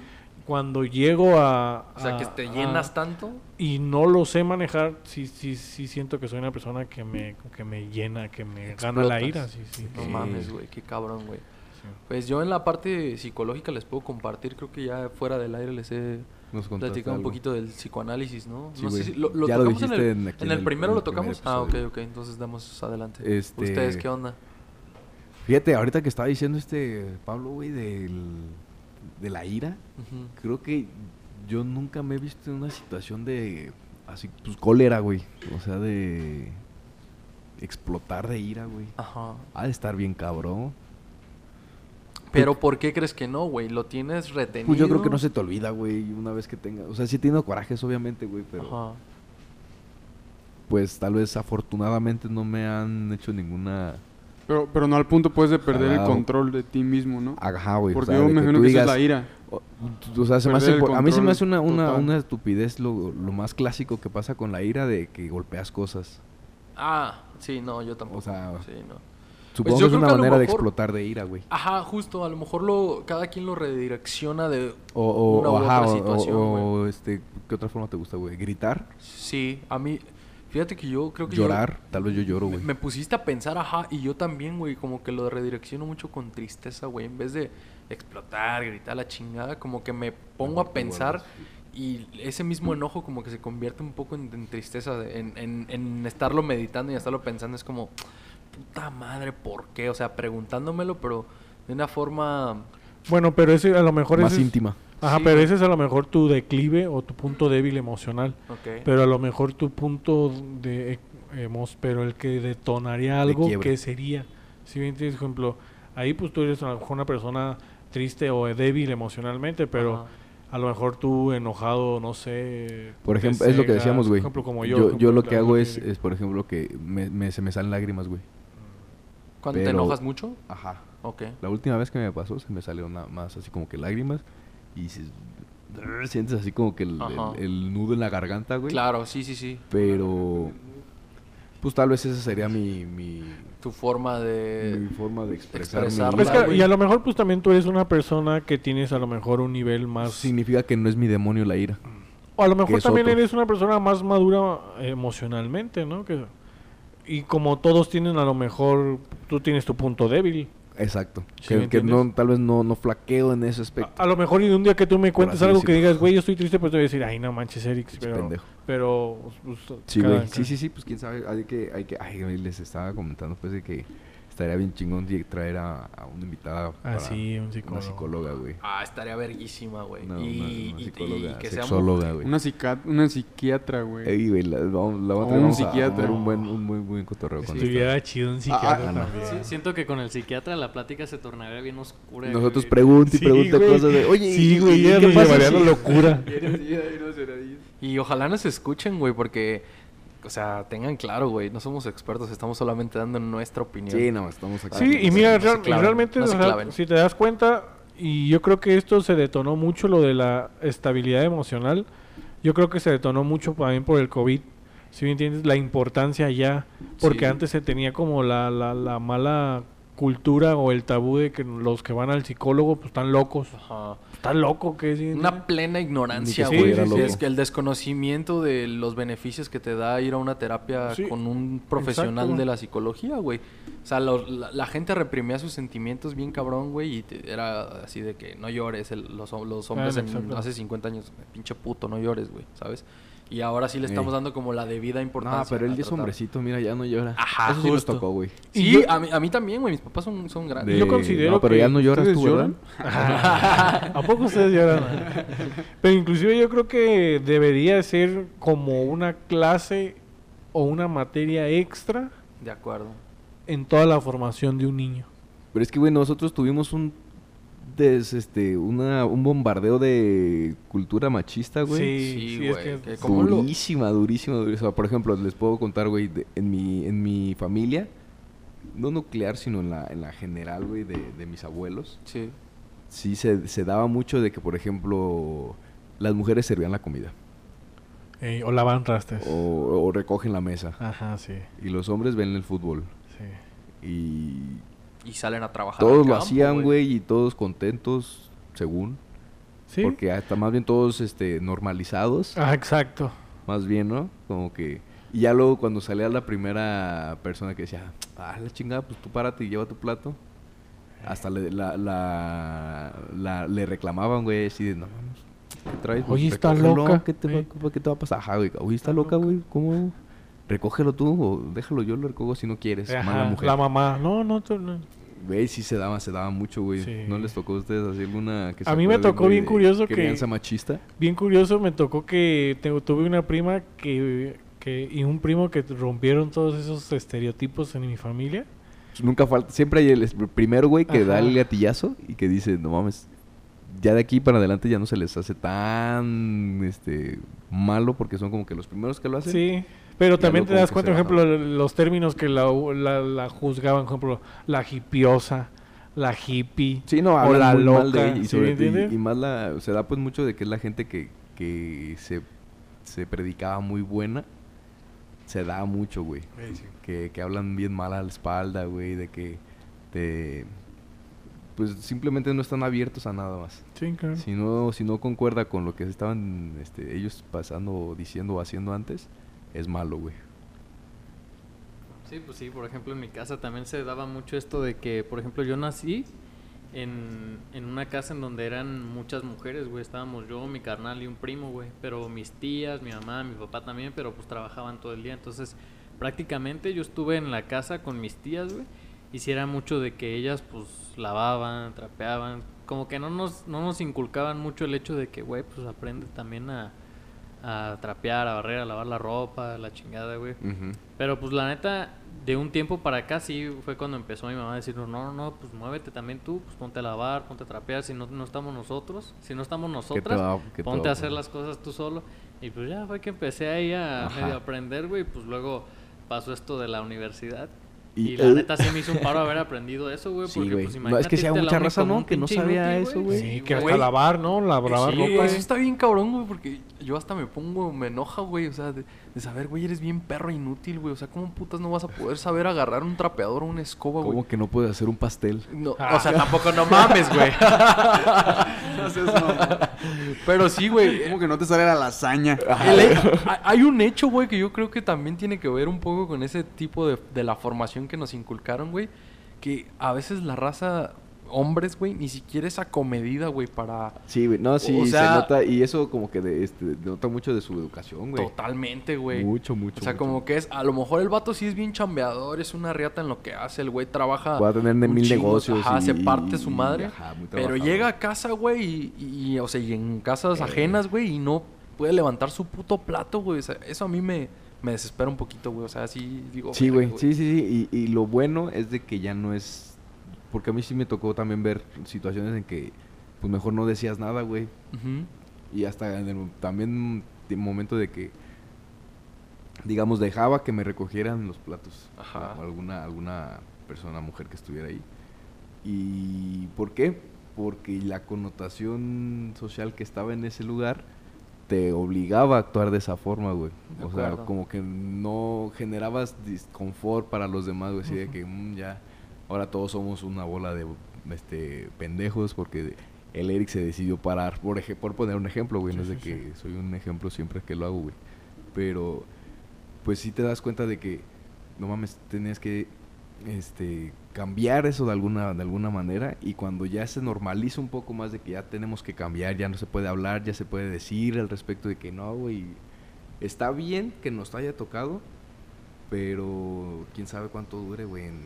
cuando llego a... O sea, que te a- llenas tanto. y no lo sé manejar, sí, sí, sí siento que soy una persona que me, que me llena, que me gana la ira. Sí, sí. No Sí. mames, güey, qué cabrón, güey. Sí. Pues yo en la parte psicológica les puedo compartir, creo que ya fuera del aire les he platicado un poquito del psicoanálisis, ¿no? Sí, no sé si lo, lo Ya lo tocamos en el, dijiste en- aquí en en el el- primero en lo primer tocamos. Ah, ok, ok, entonces damos adelante. Este- ¿Ustedes qué onda? Fíjate, ahorita que estaba diciendo este Pablo, güey, del, de la ira, creo que yo nunca me he visto en una situación de, así, pues cólera, güey. O sea, de explotar de ira, güey. Ajá. Ha de estar bien cabrón. Pero ¿por qué crees que no, güey? ¿Lo tienes retenido? Pues yo creo que no se te olvida, güey, una vez que tenga... O sea, sí he tenido corajes, obviamente, güey, pero... Ajá. Pues tal vez afortunadamente no me han hecho ninguna... Pero, pero no al punto, pues, de perder el control de ti mismo, ¿no? Ajá, güey. o Porque sea, yo me imagino que esa es digas- la ira. O, o sea, se me hace Perder el por- a mí se me hace una, una, una estupidez lo, lo más clásico que pasa con la ira de que golpeas cosas. Ah, sí, no, yo tampoco. O sea, sí, no. Supongo yo que es una que manera de explotar de ira, güey. Ajá, justo, a lo mejor lo cada quien lo redirecciona de O, o, una o, u ajá, otra o- situación, o- güey. o, este, ¿qué otra forma te gusta, güey? ¿Gritar? Sí, a mí fíjate que yo creo que yo- ¿Llorar? Tal vez yo lloro, Me, güey. me pusiste a pensar, ajá, y yo también, güey, como que lo redirecciono mucho con tristeza, güey. En vez de explotar, gritar la chingada, como que me pongo a pensar y ese mismo enojo como que se convierte un poco en, en tristeza, en, en- en estarlo meditando y estarlo pensando. Es como, puta madre, ¿por qué? O sea, preguntándomelo, pero de una forma... Bueno, pero ese a lo mejor Más es- íntima. Ajá, Sí. pero ese es a lo mejor tu declive o tu punto débil emocional. Ok. Pero a lo mejor tu punto de e- emos, pero el que detonaría algo quiebre. que sería. Si bien tienes, por ejemplo, ahí pues tú eres a lo mejor una persona triste o débil emocionalmente, pero Ajá. a lo mejor tú enojado, no sé. Por te ejemplo, es lo que decíamos, güey. Ejemplo, como yo. Yo, ejemplo, lo que hago es, que- es, por ejemplo, que me, me- se me salen lágrimas, güey. ¿Cuando te pero- enojas mucho? Ajá. Ok. La última vez que me pasó se me salió nada más así como que lágrimas y se- sientes así como que el, Ajá. el- el nudo en la garganta, güey. Claro, sí, sí, sí. Pero pues tal vez esa sería mi, mi, Tu forma de... mi forma de expresar mi expresarla, Es ira, que- güey. y a lo mejor pues también tú eres una persona que tienes a lo mejor un nivel más... significa que no es mi demonio la ira. O a lo mejor también otro. eres una persona más madura emocionalmente, ¿no? Que, y como todos tienen a lo mejor, tú tienes tu punto débil. Exacto. ¿Sí que no, tal vez no, no flaqueo en ese aspecto. a lo mejor y de un día que tú me cuentes algo que digas, güey, yo estoy triste, pues te voy a decir, ay, no manches, Eric. Pero, pendejo. pero pues, Sí, cada- güey. Sí, sí, sí, pues quién sabe. Hay que, hay que, ay, les estaba comentando pues de que estaría bien chingón de traer a, a una invitada. Ah, para sí, un psicólogo. Una psicóloga, güey. Ah, estaría verguísima, güey. No, y, una, una y- y psicóloga, que sea sexóloga, güey. Una, una psiquiatra, güey. Ey, güey, la, vamos, la vamos a Un traer, a psiquiatra. un buen, un muy buen cotorreo con esta. Estuviera chido un psiquiatra ah, no. también. Sí, siento que con el psiquiatra la plática se tornaría bien oscura. Nosotros güey. pregunta y Sí, pregunta güey. cosas de, oye, Sí, ¿y- güey, qué nos pasa la locura. Y ojalá nos escuchen, güey, porque, o sea, tengan claro, güey, no somos expertos, estamos solamente dando nuestra opinión. Sí, no, estamos aquí. Sí, y mira, real- claven, realmente, no se o sea, claven. si te das cuenta, y yo creo que esto se detonó mucho, lo de la estabilidad emocional, yo creo que se detonó mucho también por el COVID, si me entiendes, la importancia ya, porque Sí. antes se tenía como la, la, la mala cultura o el tabú de que los que van al psicólogo pues están locos. Ajá. está loco que sí. Una plena ignorancia, güey. Sí, es que el desconocimiento de los beneficios que te da ir a una terapia Sí, con un profesional exacto. de la psicología, güey. O sea, lo- la, la gente reprimía sus sentimientos bien cabrón, güey, y te- era así de que no llores. el- los, los hombres Ah, en- hace 50 años, pinche puto, no llores, güey, ¿sabes? Y ahora sí le estamos dando como la debida importancia. No, pero él es hombrecito, mira, ya no llora. Ajá, Eso sí nos justo. tocó, güey. Y Sí, yo- a, mí, a mí también, güey. Mis papás son, son grandes. De- Yo considero no, pero que ya no lloras ¿Ustedes tú, ¿verdad? lloran? ¿A poco ustedes lloran? Pero inclusive yo creo que debería ser como una clase o una materia extra De acuerdo. en toda la formación de un niño. Pero es que, güey, nosotros tuvimos un des, este, una, un bombardeo de cultura machista, güey. Sí, Sí, sí, es güey, que... que- ¿Cómo lo- Durísima, durísima, durísima. Por ejemplo, les puedo contar, güey, de- en mi, en mi familia, no nuclear, sino en la, en la general, güey, de, de mis abuelos, Sí. sí se, se daba mucho de que, por ejemplo, las mujeres servían la comida Eh, o lavan trastes. o, o recogen la mesa Ajá, sí, y los hombres ven el fútbol sí. y Y salen a trabajar. todos al lo campo, hacían, güey, y todos contentos, según. ¿Sí? Porque hasta más bien todos este, normalizados, Ah, exacto. más bien, ¿no? Como que... Y ya luego cuando salía la primera persona que decía, ah, la chingada, pues tú párate y lleva tu plato. Hasta le, la, la, la- le reclamaban, güey, así de, no mames, ¿qué traes? Pues, Oye, está loca". ¿Qué te, Eh. va, ¿Qué te va a pasar? Ajá, güey, oye, está Está loca, loca. güey, ¿cómo? Recógelo tú o déjalo yo, lo recojo si no quieres, Ajá, mala mujer. La mamá. No, no, tú no. Güey, sí se daba, se daba mucho, güey. Sí. ¿No les tocó a ustedes así alguna que A mí me tocó bien curioso que- crianza machista? Bien curioso, me tocó que te- tuve una prima que, que y un primo que rompieron todos esos estereotipos en mi familia. Nunca falta. Siempre hay el primero, güey, que da el gatillazo y que dice, no mames, ya de aquí para adelante ya no se les hace tan este malo porque son como que los primeros que lo hacen. Sí. Pero también te das cuenta, por ejemplo, los términos que la, la, la juzgaban, por ejemplo, la hipiosa, la hippie. Sí, no, O la mal de loca, ella y, ¿sí sobre- y- más la, se da pues mucho de que es la gente que, que se, se predicaba muy buena. Se da mucho, güey. Que, que hablan bien mal a la espalda, güey, de que te... Pues simplemente no están abiertos a nada más. Sí, claro. Si no, si no concuerda con lo que estaban este, ellos pasando, diciendo o haciendo antes, es malo, güey. Sí, pues sí, por ejemplo, en mi casa también se daba mucho esto de que, por ejemplo, yo nací en, en una casa en donde eran muchas mujeres, güey. Estábamos yo, mi carnal y un primo, güey. Pero mis tías, mi mamá, mi papá también, pero pues trabajaban todo el día. Entonces, prácticamente yo estuve en la casa con mis tías, güey. Y sí era mucho de que ellas, pues, lavaban, trapeaban. Como que no nos, no nos inculcaban mucho el hecho de que, güey, pues aprende también a, a trapear, a barrer, a lavar la ropa, la chingada, güey. Pero pues la neta, de un tiempo para acá sí fue cuando empezó mi mamá a decirnos, no, no, no, pues muévete también tú, pues ponte a lavar, ponte a trapear, si no, no estamos nosotros, si no estamos nosotras, ponte a hacer las cosas tú solo. Y pues ya fue que empecé ahí a medio aprender, güey, pues luego pasó esto de la universidad. Y, Y, la neta sí me hizo un paro haber aprendido eso, güey, Sí, porque güey. pues No, imagínate es que sí hay irte a la mucha raza, ¿no? que no sabía inútil, eso, güey. Sí, que hasta lavar, ¿no? La, lavar Sí, ropa. eso está bien cabrón, güey, porque yo hasta me pongo, me enoja, güey, o sea, de, de saber, güey, eres bien perro inútil, güey, o sea, ¿cómo putas no vas a poder saber agarrar un trapeador o una escoba, güey? ¿Cómo que no puedes hacer un pastel? No, Ah. o sea, tampoco no mames, güey. Pero sí, güey. Como que no te sale la lasaña. el hay un hecho, güey, que yo creo que también tiene que ver un poco con ese tipo de, de la formación que nos inculcaron, güey. Que a veces la raza, hombres, güey, ni siquiera es acomedida, güey, para... Sí, güey. No, sí, O sea- se nota. Y eso como que de, este, denota mucho de su educación, güey. Totalmente, güey. Mucho, mucho. O sea, mucho. como que es, a lo mejor el vato sí es bien chambeador, es una riata en lo que hace, el güey trabaja. Puede tener de mil negocios. Ajá, y- se parte su madre. ajá, muy pero llega a casa, güey, y, y- o sea, y en casas Eh. ajenas, güey, y no puede levantar su puto plato, güey. O sea, eso a mí me, me desespera un poquito, güey. O sea, sí digo. Sí, "Verga, güey. Sí, sí, sí. Y, y lo bueno es de que ya no es. Porque a mí sí me tocó también ver situaciones en que, pues mejor no decías nada, güey. Y hasta en el, también de momento de que, digamos, dejaba que me recogieran los platos. Ajá. O alguna, alguna persona, mujer que estuviera ahí. ¿Y por qué? Porque la connotación social que estaba en ese lugar te obligaba a actuar de esa forma, güey. O sea, como que no generabas disconfort para los demás, güey. Así de que "Mm, ya, ahora todos somos una bola de este pendejos porque el Eric se decidió parar, por, ej- por poner un ejemplo, güey, no es de que soy un ejemplo siempre que lo hago, güey. Pero, pues sí te das cuenta de que, no mames, tenías que, este, cambiar eso de alguna, de alguna manera. Y cuando ya se normaliza un poco más de que ya tenemos que cambiar, ya no se puede hablar, ya se puede decir al respecto de que no, güey, está bien que nos haya tocado, pero quién sabe cuánto dure, güey, en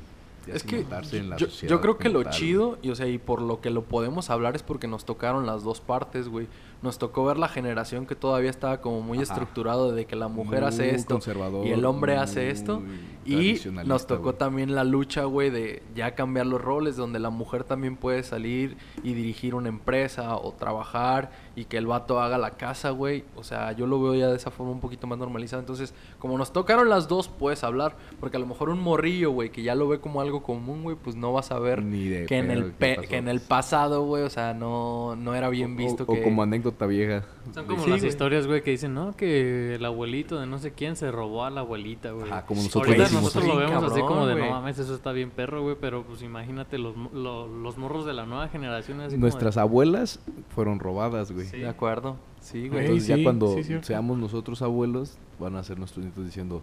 Es que cimentarse en la yo, sociedad yo creo que lo tal, chido, y o sea, y por lo que lo podemos hablar es porque nos tocaron las dos partes, güey. Nos tocó ver la generación que todavía estaba como muy Ajá. estructurado de que la mujer hace esto y el hombre hace esto. Y nos tocó también la lucha, güey, de ya cambiar los roles, donde la mujer también puede salir y dirigir una empresa o trabajar y que el vato haga la casa, güey. O sea, yo lo veo ya de esa forma un poquito más normalizada. Entonces, como nos tocaron las dos, puedes hablar. Porque a lo mejor un morrillo, güey, que ya lo ve como algo común, güey, pues no vas a ver Ni de que, en el que en el pasado, güey, o sea, no, no era bien O- visto o, que... o como anécdota vieja. Son como Sí, las güey. historias, güey, que dicen, no, que el abuelito de no sé quién se robó a la abuelita, güey. Ajá, como nosotros Ahorita nosotros lo vemos así como de, güey. no mames, eso está bien perro, güey, pero pues imagínate los, lo- los morros de la nueva generación. Así como de- Nuestras abuelas fueron robadas, güey. Sí. De acuerdo. Sí, güey. Ey, Entonces sí, ya cuando seamos nosotros abuelos, van a ser nuestros nietos diciendo,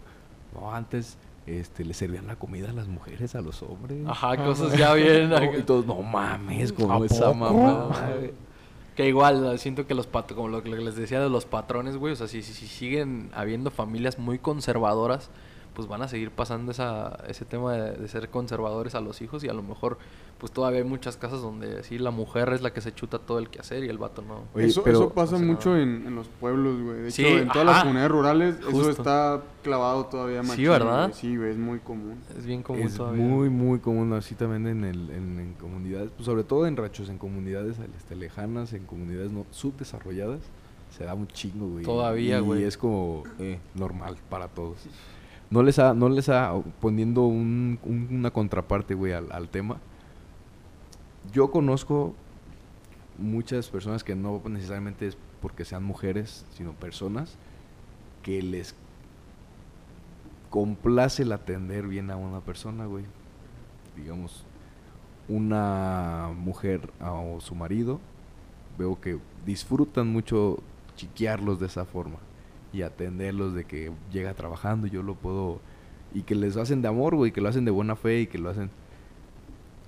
no, antes este, le servían la comida a las mujeres, a los hombres. Ajá, cosas ya bien... No, y todos, no mames, como ¿A esa poco? mamá. Güey". Que igual, siento que los pat como lo que les decía de los patrones, güey, o sea, si, si, si siguen habiendo familias muy conservadoras, pues van a seguir pasando esa, ese tema de, de ser conservadores a los hijos y a lo mejor, pues todavía hay muchas casas donde sí la mujer es la que se chuta todo el quehacer y el vato no. Oye, eso, pero- eso pasa o sea, mucho en, en los pueblos, güey. De Sí, hecho, en todas las comunidades rurales Justo. eso está clavado todavía más. Sí, ¿verdad? Sí, güey, es muy común. Es bien común Es todavía. muy, muy común así también en, el, en, en comunidades, pues sobre todo en ranchos, en comunidades este, lejanas, en comunidades no subdesarrolladas, se da un chingo, güey. Todavía, y güey. es como eh, normal para todos. No les ha, no les ha, poniendo un- un- una contraparte, güey, al, al tema. Yo conozco muchas personas que no necesariamente es porque sean mujeres, sino personas que les complace el atender bien a una persona, güey. Digamos, una mujer o su marido, veo que disfrutan mucho chiquearlos de esa forma y atenderlos de que llega trabajando yo lo puedo y que les hacen de amor, güey, que lo hacen de buena fe y que lo hacen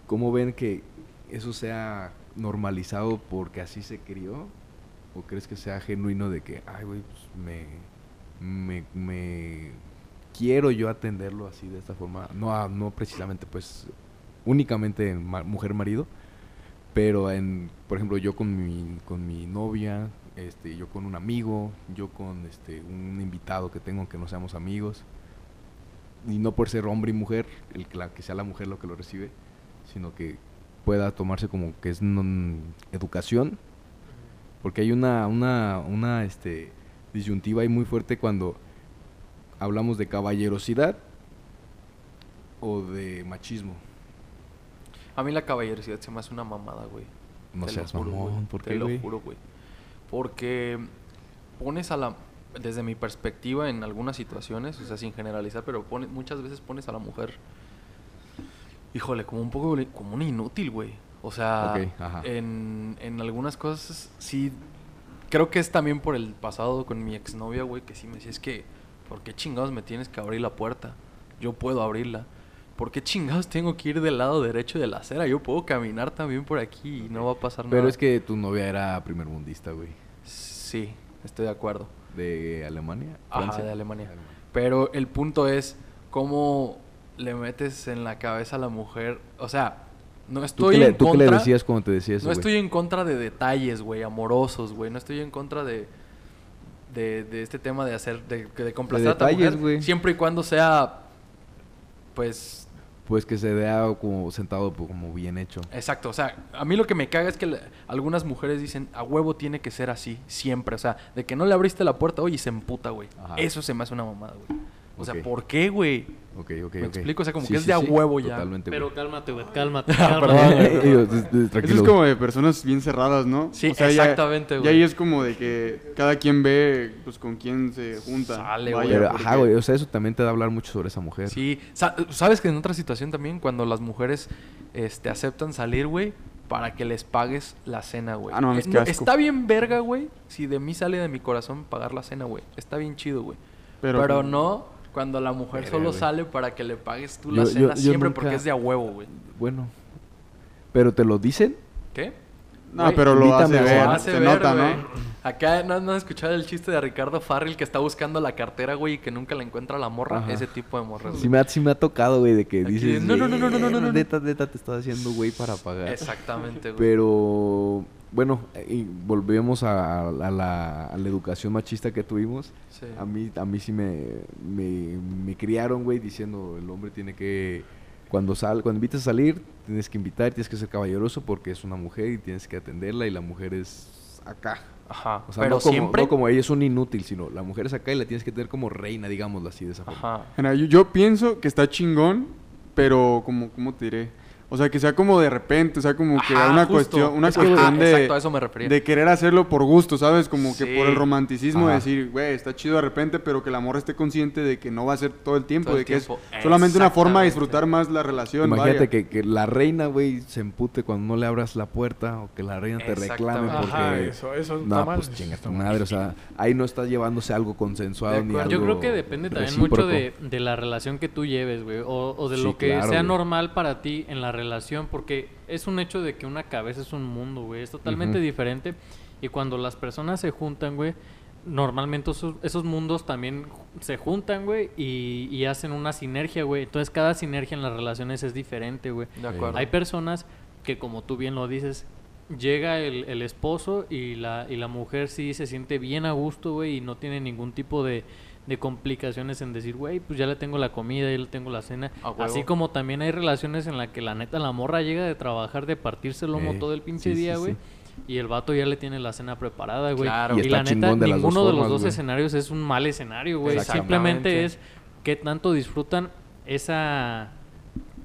¿Cómo ven que eso sea normalizado porque así se crió? ¿O crees que sea genuino de que, ay, güey, pues me, me, me quiero yo atenderlo así de esta forma? No, a- no precisamente, pues, únicamente en ma- mujer-marido, pero en, por ejemplo, yo con mi, con mi novia, este, yo con un amigo, yo con este, un invitado que tengo que no seamos amigos, y no por ser hombre y mujer, el que, la, que sea la mujer lo que lo recibe, sino que pueda tomarse como que es non- educación, porque hay una, una, una este, disyuntiva ahí muy fuerte cuando hablamos de caballerosidad o de machismo. A mí la caballerosidad se me hace una mamada, güey. No Te lo seas mamón. ¿por Te lo güey? juro, güey. Porque pones a la... Desde mi perspectiva en algunas situaciones, o sea, sin generalizar, pero pone- muchas veces pones a la mujer, híjole, como un poco, como un inútil, güey. O sea, Ok, ajá. en, en algunas cosas sí... Creo que es también por el pasado con mi exnovia, güey, que sí me decía, es que, ¿por qué chingados me tienes que abrir la puerta? Yo puedo abrirla. ¿Por qué chingados tengo que ir del lado derecho de la acera? Yo puedo caminar también por aquí y no va a pasar nada. Pero es que tu novia era primermundista, güey. Sí, estoy de acuerdo. ¿De Alemania? Ajá, Francia. de Alemania. Pero el punto es cómo le metes en la cabeza a la mujer. O sea, no ¿Tú, estoy qué le, en tú qué le decías cuando te decía eso, no estoy en contra de detalles, güey, amorosos, güey. No estoy en contra de, de, de este tema de hacer, de, de complacer a tu detalles, mujer, güey. Siempre y cuando sea, pues, Pues que se vea como sentado pues, como bien hecho. Exacto, o sea, a mí lo que me caga es que le- algunas mujeres dicen, a huevo tiene que ser así, siempre. O sea, de que no le abriste la puerta, oye, y se emputa, güey. Eso se me hace una mamada, güey. O sea, ¿por qué, güey? Ok, ok, ¿Me ok. explico? O sea, como que es de a huevo ya. Totalmente, Pero güey. cálmate, güey, cálmate. Ah, cálmate. perdón, güey. Eso es como de personas bien cerradas, ¿no? Sí, exactamente, güey. ahí es como de que cada quien ve pues con quién se junta. Sale, porque- ajá, güey, o sea, eso también te da a hablar mucho sobre esa mujer. Sí, Sa- ¿sabes que en otra situación también, cuando las mujeres este, aceptan salir, güey, para que les pagues la cena, güey. Ah, no mames, Eh, asco. está bien verga, güey, si de mí sale de mi corazón pagar la cena, güey. Está bien chido, güey. Pero, Pero, no cuando la mujer solo sale para que le pagues tú Yo- la yo- cena yo siempre nunca- porque es de a huevo, güey. Bueno. Pero te lo dicen. ¿Qué? No, pero lo hace ver, cenar. hace se ver, nota. Acá no, no has escuchado el chiste de Ricardo Farrell que está buscando la cartera, güey, y que nunca la encuentra la morra. Ajá. Ese tipo de morras. Sí güey. me, ha, sí me ha tocado, güey, de que Aquí, dices... no, no, no, no, no, no, no, no. Neta, neta, te estás haciendo, güey, para pagar. Exactamente, güey. Pero, bueno, eh, y volvemos a, a la, a la educación machista que tuvimos. Sí. A mí, a mí sí me, me, me criaron, güey, diciendo el hombre tiene que... Cuando, sal, cuando invitas a salir, tienes que invitar, tienes que ser caballeroso porque es una mujer y tienes que atenderla y la mujer es acá. Ajá. O sea, pero no, como, siempre. no como ella es un inútil, sino la mujer es acá y la tienes que tener como reina, digámoslo así, de esa forma. Ajá. Yo pienso que está chingón, pero como, ¿cómo te diré? O sea, que sea como de repente, o sea, como que Ajá, una justo. cuestión, una Es que, cuestión ajá, de, exacto, a eso me refería. de querer hacerlo por gusto, ¿sabes? Como que por el romanticismo de decir, güey, está chido de repente, pero que el amor esté consciente de que no va a ser todo el tiempo, Todo el de que tiempo. es solamente una forma de disfrutar más la relación. Imagínate vaya. que, que la reina, güey, se empute cuando no le abras la puerta o que la reina te reclame porque... Ajá, eso, eso está no, mal. pues eso chinga está tu mal. madre, o sea, ahí no está llevándose algo consensuado ni algo Yo creo que depende también mucho de, de la relación que tú lleves, güey. O, o de Sí, lo que claro, sea güey. normal para ti en la relación. Porque es un hecho de que una cabeza es un mundo, güey. Es totalmente diferente. Y cuando las personas se juntan, güey, normalmente esos, esos mundos también se juntan, güey, y, y hacen una sinergia, güey. Entonces cada sinergia en las relaciones es diferente, güey. De acuerdo. Hay personas que, como tú bien lo dices, llega el, el esposo y la, y la mujer sí se siente bien a gusto, güey, y no tiene ningún tipo de, de complicaciones en decir, güey, pues ya le tengo la comida, ya le tengo la cena. Así como también hay relaciones en las que la neta la morra llega de trabajar, de partirse el lomo Eh, todo el pinche sí, día, sí. güey. Y el vato ya le tiene la cena preparada, güey. Claro. Y la neta, de ninguno de los formas, dos escenarios es un mal escenario, güey. Simplemente es qué tanto disfrutan esa...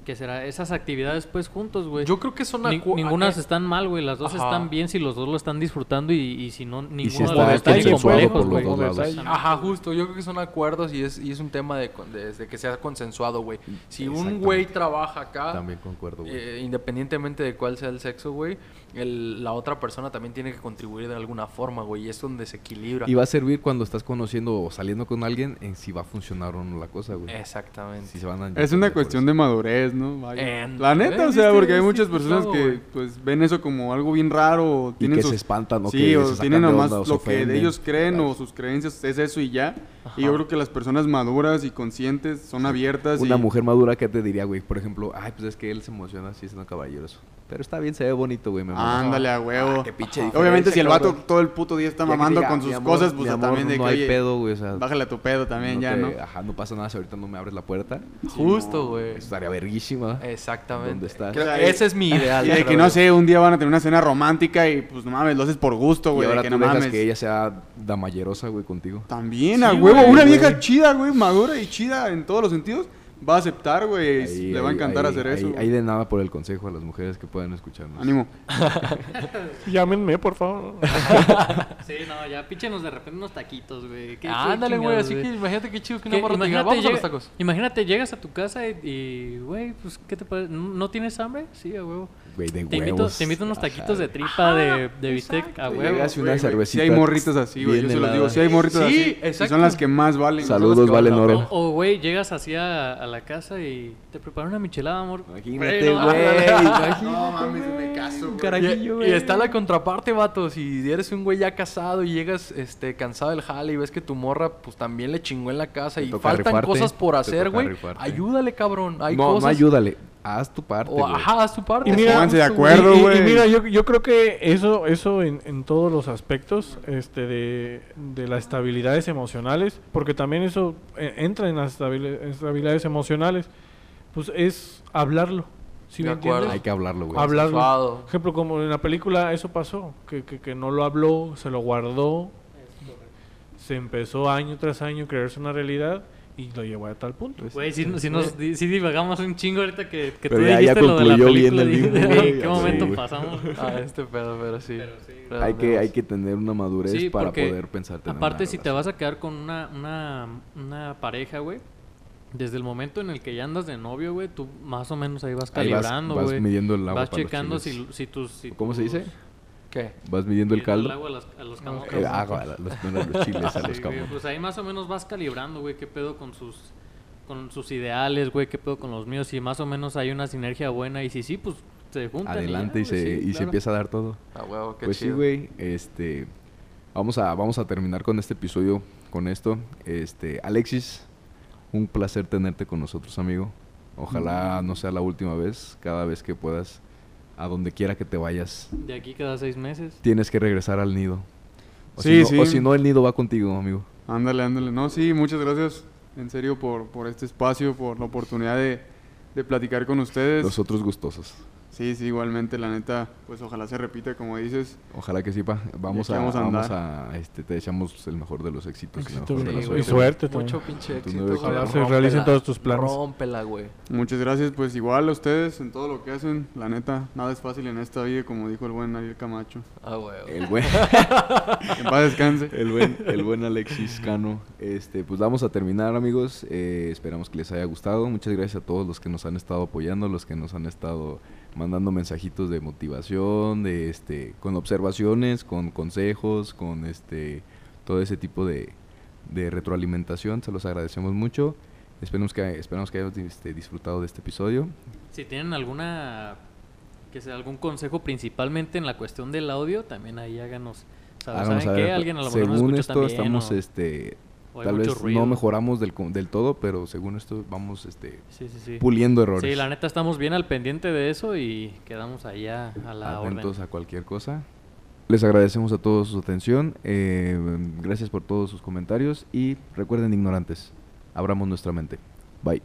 ¿Qué será? Esas actividades, pues, juntos, güey. Yo creo que son Ni- ningunas están mal, güey. Las dos Ajá. están bien si los dos lo están disfrutando y, y si no, ninguno si de está los complejos, por los güey. Ajá, justo. Yo creo que son acuerdos y es, y es un tema de, con- de- de que sea consensuado, güey. Si un güey trabaja acá, También concuerdo, güey. eh, independientemente de cuál sea el sexo, güey, el- la otra persona también tiene que contribuir de alguna forma, güey. Y es donde se equilibra. Y va a servir cuando estás conociendo o saliendo con alguien en si va a funcionar o no la cosa, güey. Exactamente. Si se van a Es una cuestión de madurez, ¿no? Vaya. La neta, o sea, porque hay muchas personas que pues ven eso como algo bien raro o Y tienen que sus se espantan o Sí, que o se tienen nomás onda o se lo que de ellos creen Claro. o sus creencias es eso y ya. Ajá. Y yo creo que las personas maduras y conscientes son abiertas Una y mujer madura que te diría, güey, por ejemplo, ay, pues es que él se emociona así siendo caballeroso. Pero está bien, se ve bonito, güey, me ándale a huevo. Ah, qué pinche Obviamente si el vato cabrón. todo el puto día está mamando diga, con "Mi sus amor, cosas, pues amor, también de no que hay oye, pedo, güey, o sea, bájale a tu pedo también no ya, te- ¿no? Ajá, no pasa nada si ahorita no me abres la puerta. Justo, güey. Estaría verguísima. Exactamente. ¿Dónde estás? Ese es mi ideal. Y de que no sé, un día van a tener una cena romántica y pues no mames, lo haces por gusto, y güey, ahora que tú no dejas mames. que ella sea damallerosa, güey, contigo. También, Sí, a huevo, una vieja chida, güey, madura y chida en todos los sentidos, va a aceptar, güey, le va a encantar ahí- hacer ahí- eso. Ahí de nada por el consejo a las mujeres que puedan escucharnos. Ánimo. Llámenme, por favor. Sí, no, ya píchenos de repente unos taquitos, güey. Ándale, güey. Así que imagínate qué chido que una Que morra diga, vamos a los tacos. imagínate, llegas a tu casa y, güey, pues, ¿qué te parece? ¿No tienes hambre? Sí, a huevo. Güey, de Te invito, te invito unos taquitos de tripa, de, de bistec, a huevo. Llegas y una cervecita. Sí hay morritas así, güey, yo se los digo, sí hay morritas Sí, así. Y exacto. son las que más valen. Saludos, Valen la Oro. O, güey, llegas así a, a la casa y te preparan una michelada, amor. Imagínate, güey. No mames, me caso, Un güey. carajillo, Y, está la contraparte, vato. Si eres un güey ya casado y llegas este, cansado del jale y ves que tu morra pues también le chingó en la casa Te y faltan rifarte, cosas por hacer, güey. Ayúdale, cabrón. Hay no, cosas. no ayúdale. Haz tu parte, O, güey. ajá, haz tu parte. Y mira- Pónganse de acuerdo. y, y- y güey. mira, yo, yo creo que eso, eso en, en todos los aspectos este, de, de las estabilidades emocionales, porque también eso eh, entra en las estabili- estabilidades emocionales, pues es hablarlo. ¿Sí De me acuerdo. entiendes? Hay que hablarlo, güey. Hablarlo. Por ejemplo, como en la película eso pasó, que, que, que no lo habló, se lo guardó, se empezó año tras año a creerse una realidad y lo llevó a tal punto. Güey, si, si nos di- si divagamos un chingo ahorita que, que tú Pero ya- dijiste ya lo de la concluyó bien película. el ¿En qué sí, momento pasamos? Ah, este pedo, pero sí. Pero sí. Hay que, hay que tener una madurez Sí, para poder pensar. tener Aparte, si te vas a quedar con una, una, una pareja, güey, desde el momento en el que ya andas de novio, güey, tú más o menos ahí vas vas- calibrando, vas güey. midiendo el agua Vas para los checando chiles. si, si tus... si ¿Cómo se dice? ¿Qué? Vas midiendo el caldo. agua a, las- a los camotes. El agua, a los, no, a los chiles, a los Sí, güey, camotes. pues ahí más o menos vas calibrando, güey, qué pedo con sus con sus ideales, güey, qué pedo con los míos, si más o menos hay una sinergia buena y si sí, pues se juntan. Adelante y, ya, güey, se, sí, y se empieza a dar todo. Ah, huevo, qué Pues sí, güey, este... Vamos a, vamos a terminar con este episodio, con esto. Este, Alexis, un placer tenerte con nosotros, amigo. Ojalá Mm. no sea la última vez, cada vez que puedas, a donde quiera que te vayas, De aquí cada seis meses. tienes que regresar al nido. O Sí, si no, O sí. si no, el nido va contigo, amigo. Ándale, ándale. No, sí, muchas gracias en serio por, por este espacio, por la oportunidad de, de platicar con ustedes. Nosotros gustosos. Sí, sí, igualmente, la neta, pues ojalá se repita, como dices. Ojalá que sí, pa. Vamos a, vamos a vamos andar. a, este, te deseamos el mejor de los éxitos. Éxito, la y suerte. también. Mucho pinche éxito. Ojalá se realicen todos tus planes. Rómpela, güey. Muchas gracias, pues igual a ustedes en todo lo que hacen. La neta, nada es fácil en esta vida, como dijo el buen Ariel Camacho. Ah, güey. El buen, en paz descanse. el buen, el buen Alexis Cano. Este, pues vamos a terminar, amigos. Eh, esperamos que les haya gustado. Muchas gracias a todos los que nos han estado apoyando, los que nos han estado mandando mensajitos de motivación, de este, con observaciones, con consejos, con este, todo ese tipo de, de retroalimentación. Se los agradecemos mucho. Esperemos que, esperamos que hayan este, disfrutado de este episodio. Si tienen alguna que sea algún consejo principalmente en la cuestión del audio, también ahí háganos. Háganos ¿Saben qué? Alguien a lo mejor según escucha esto estamos o- este o tal vez ruido. no mejoramos del, del todo pero según esto vamos este Sí, sí, sí. puliendo errores Sí, la neta estamos bien al pendiente de eso y quedamos allá a la atentos orden. a cualquier cosa les agradecemos a todos su atención eh, gracias por todos sus comentarios y recuerden ignorantes abramos nuestra mente bye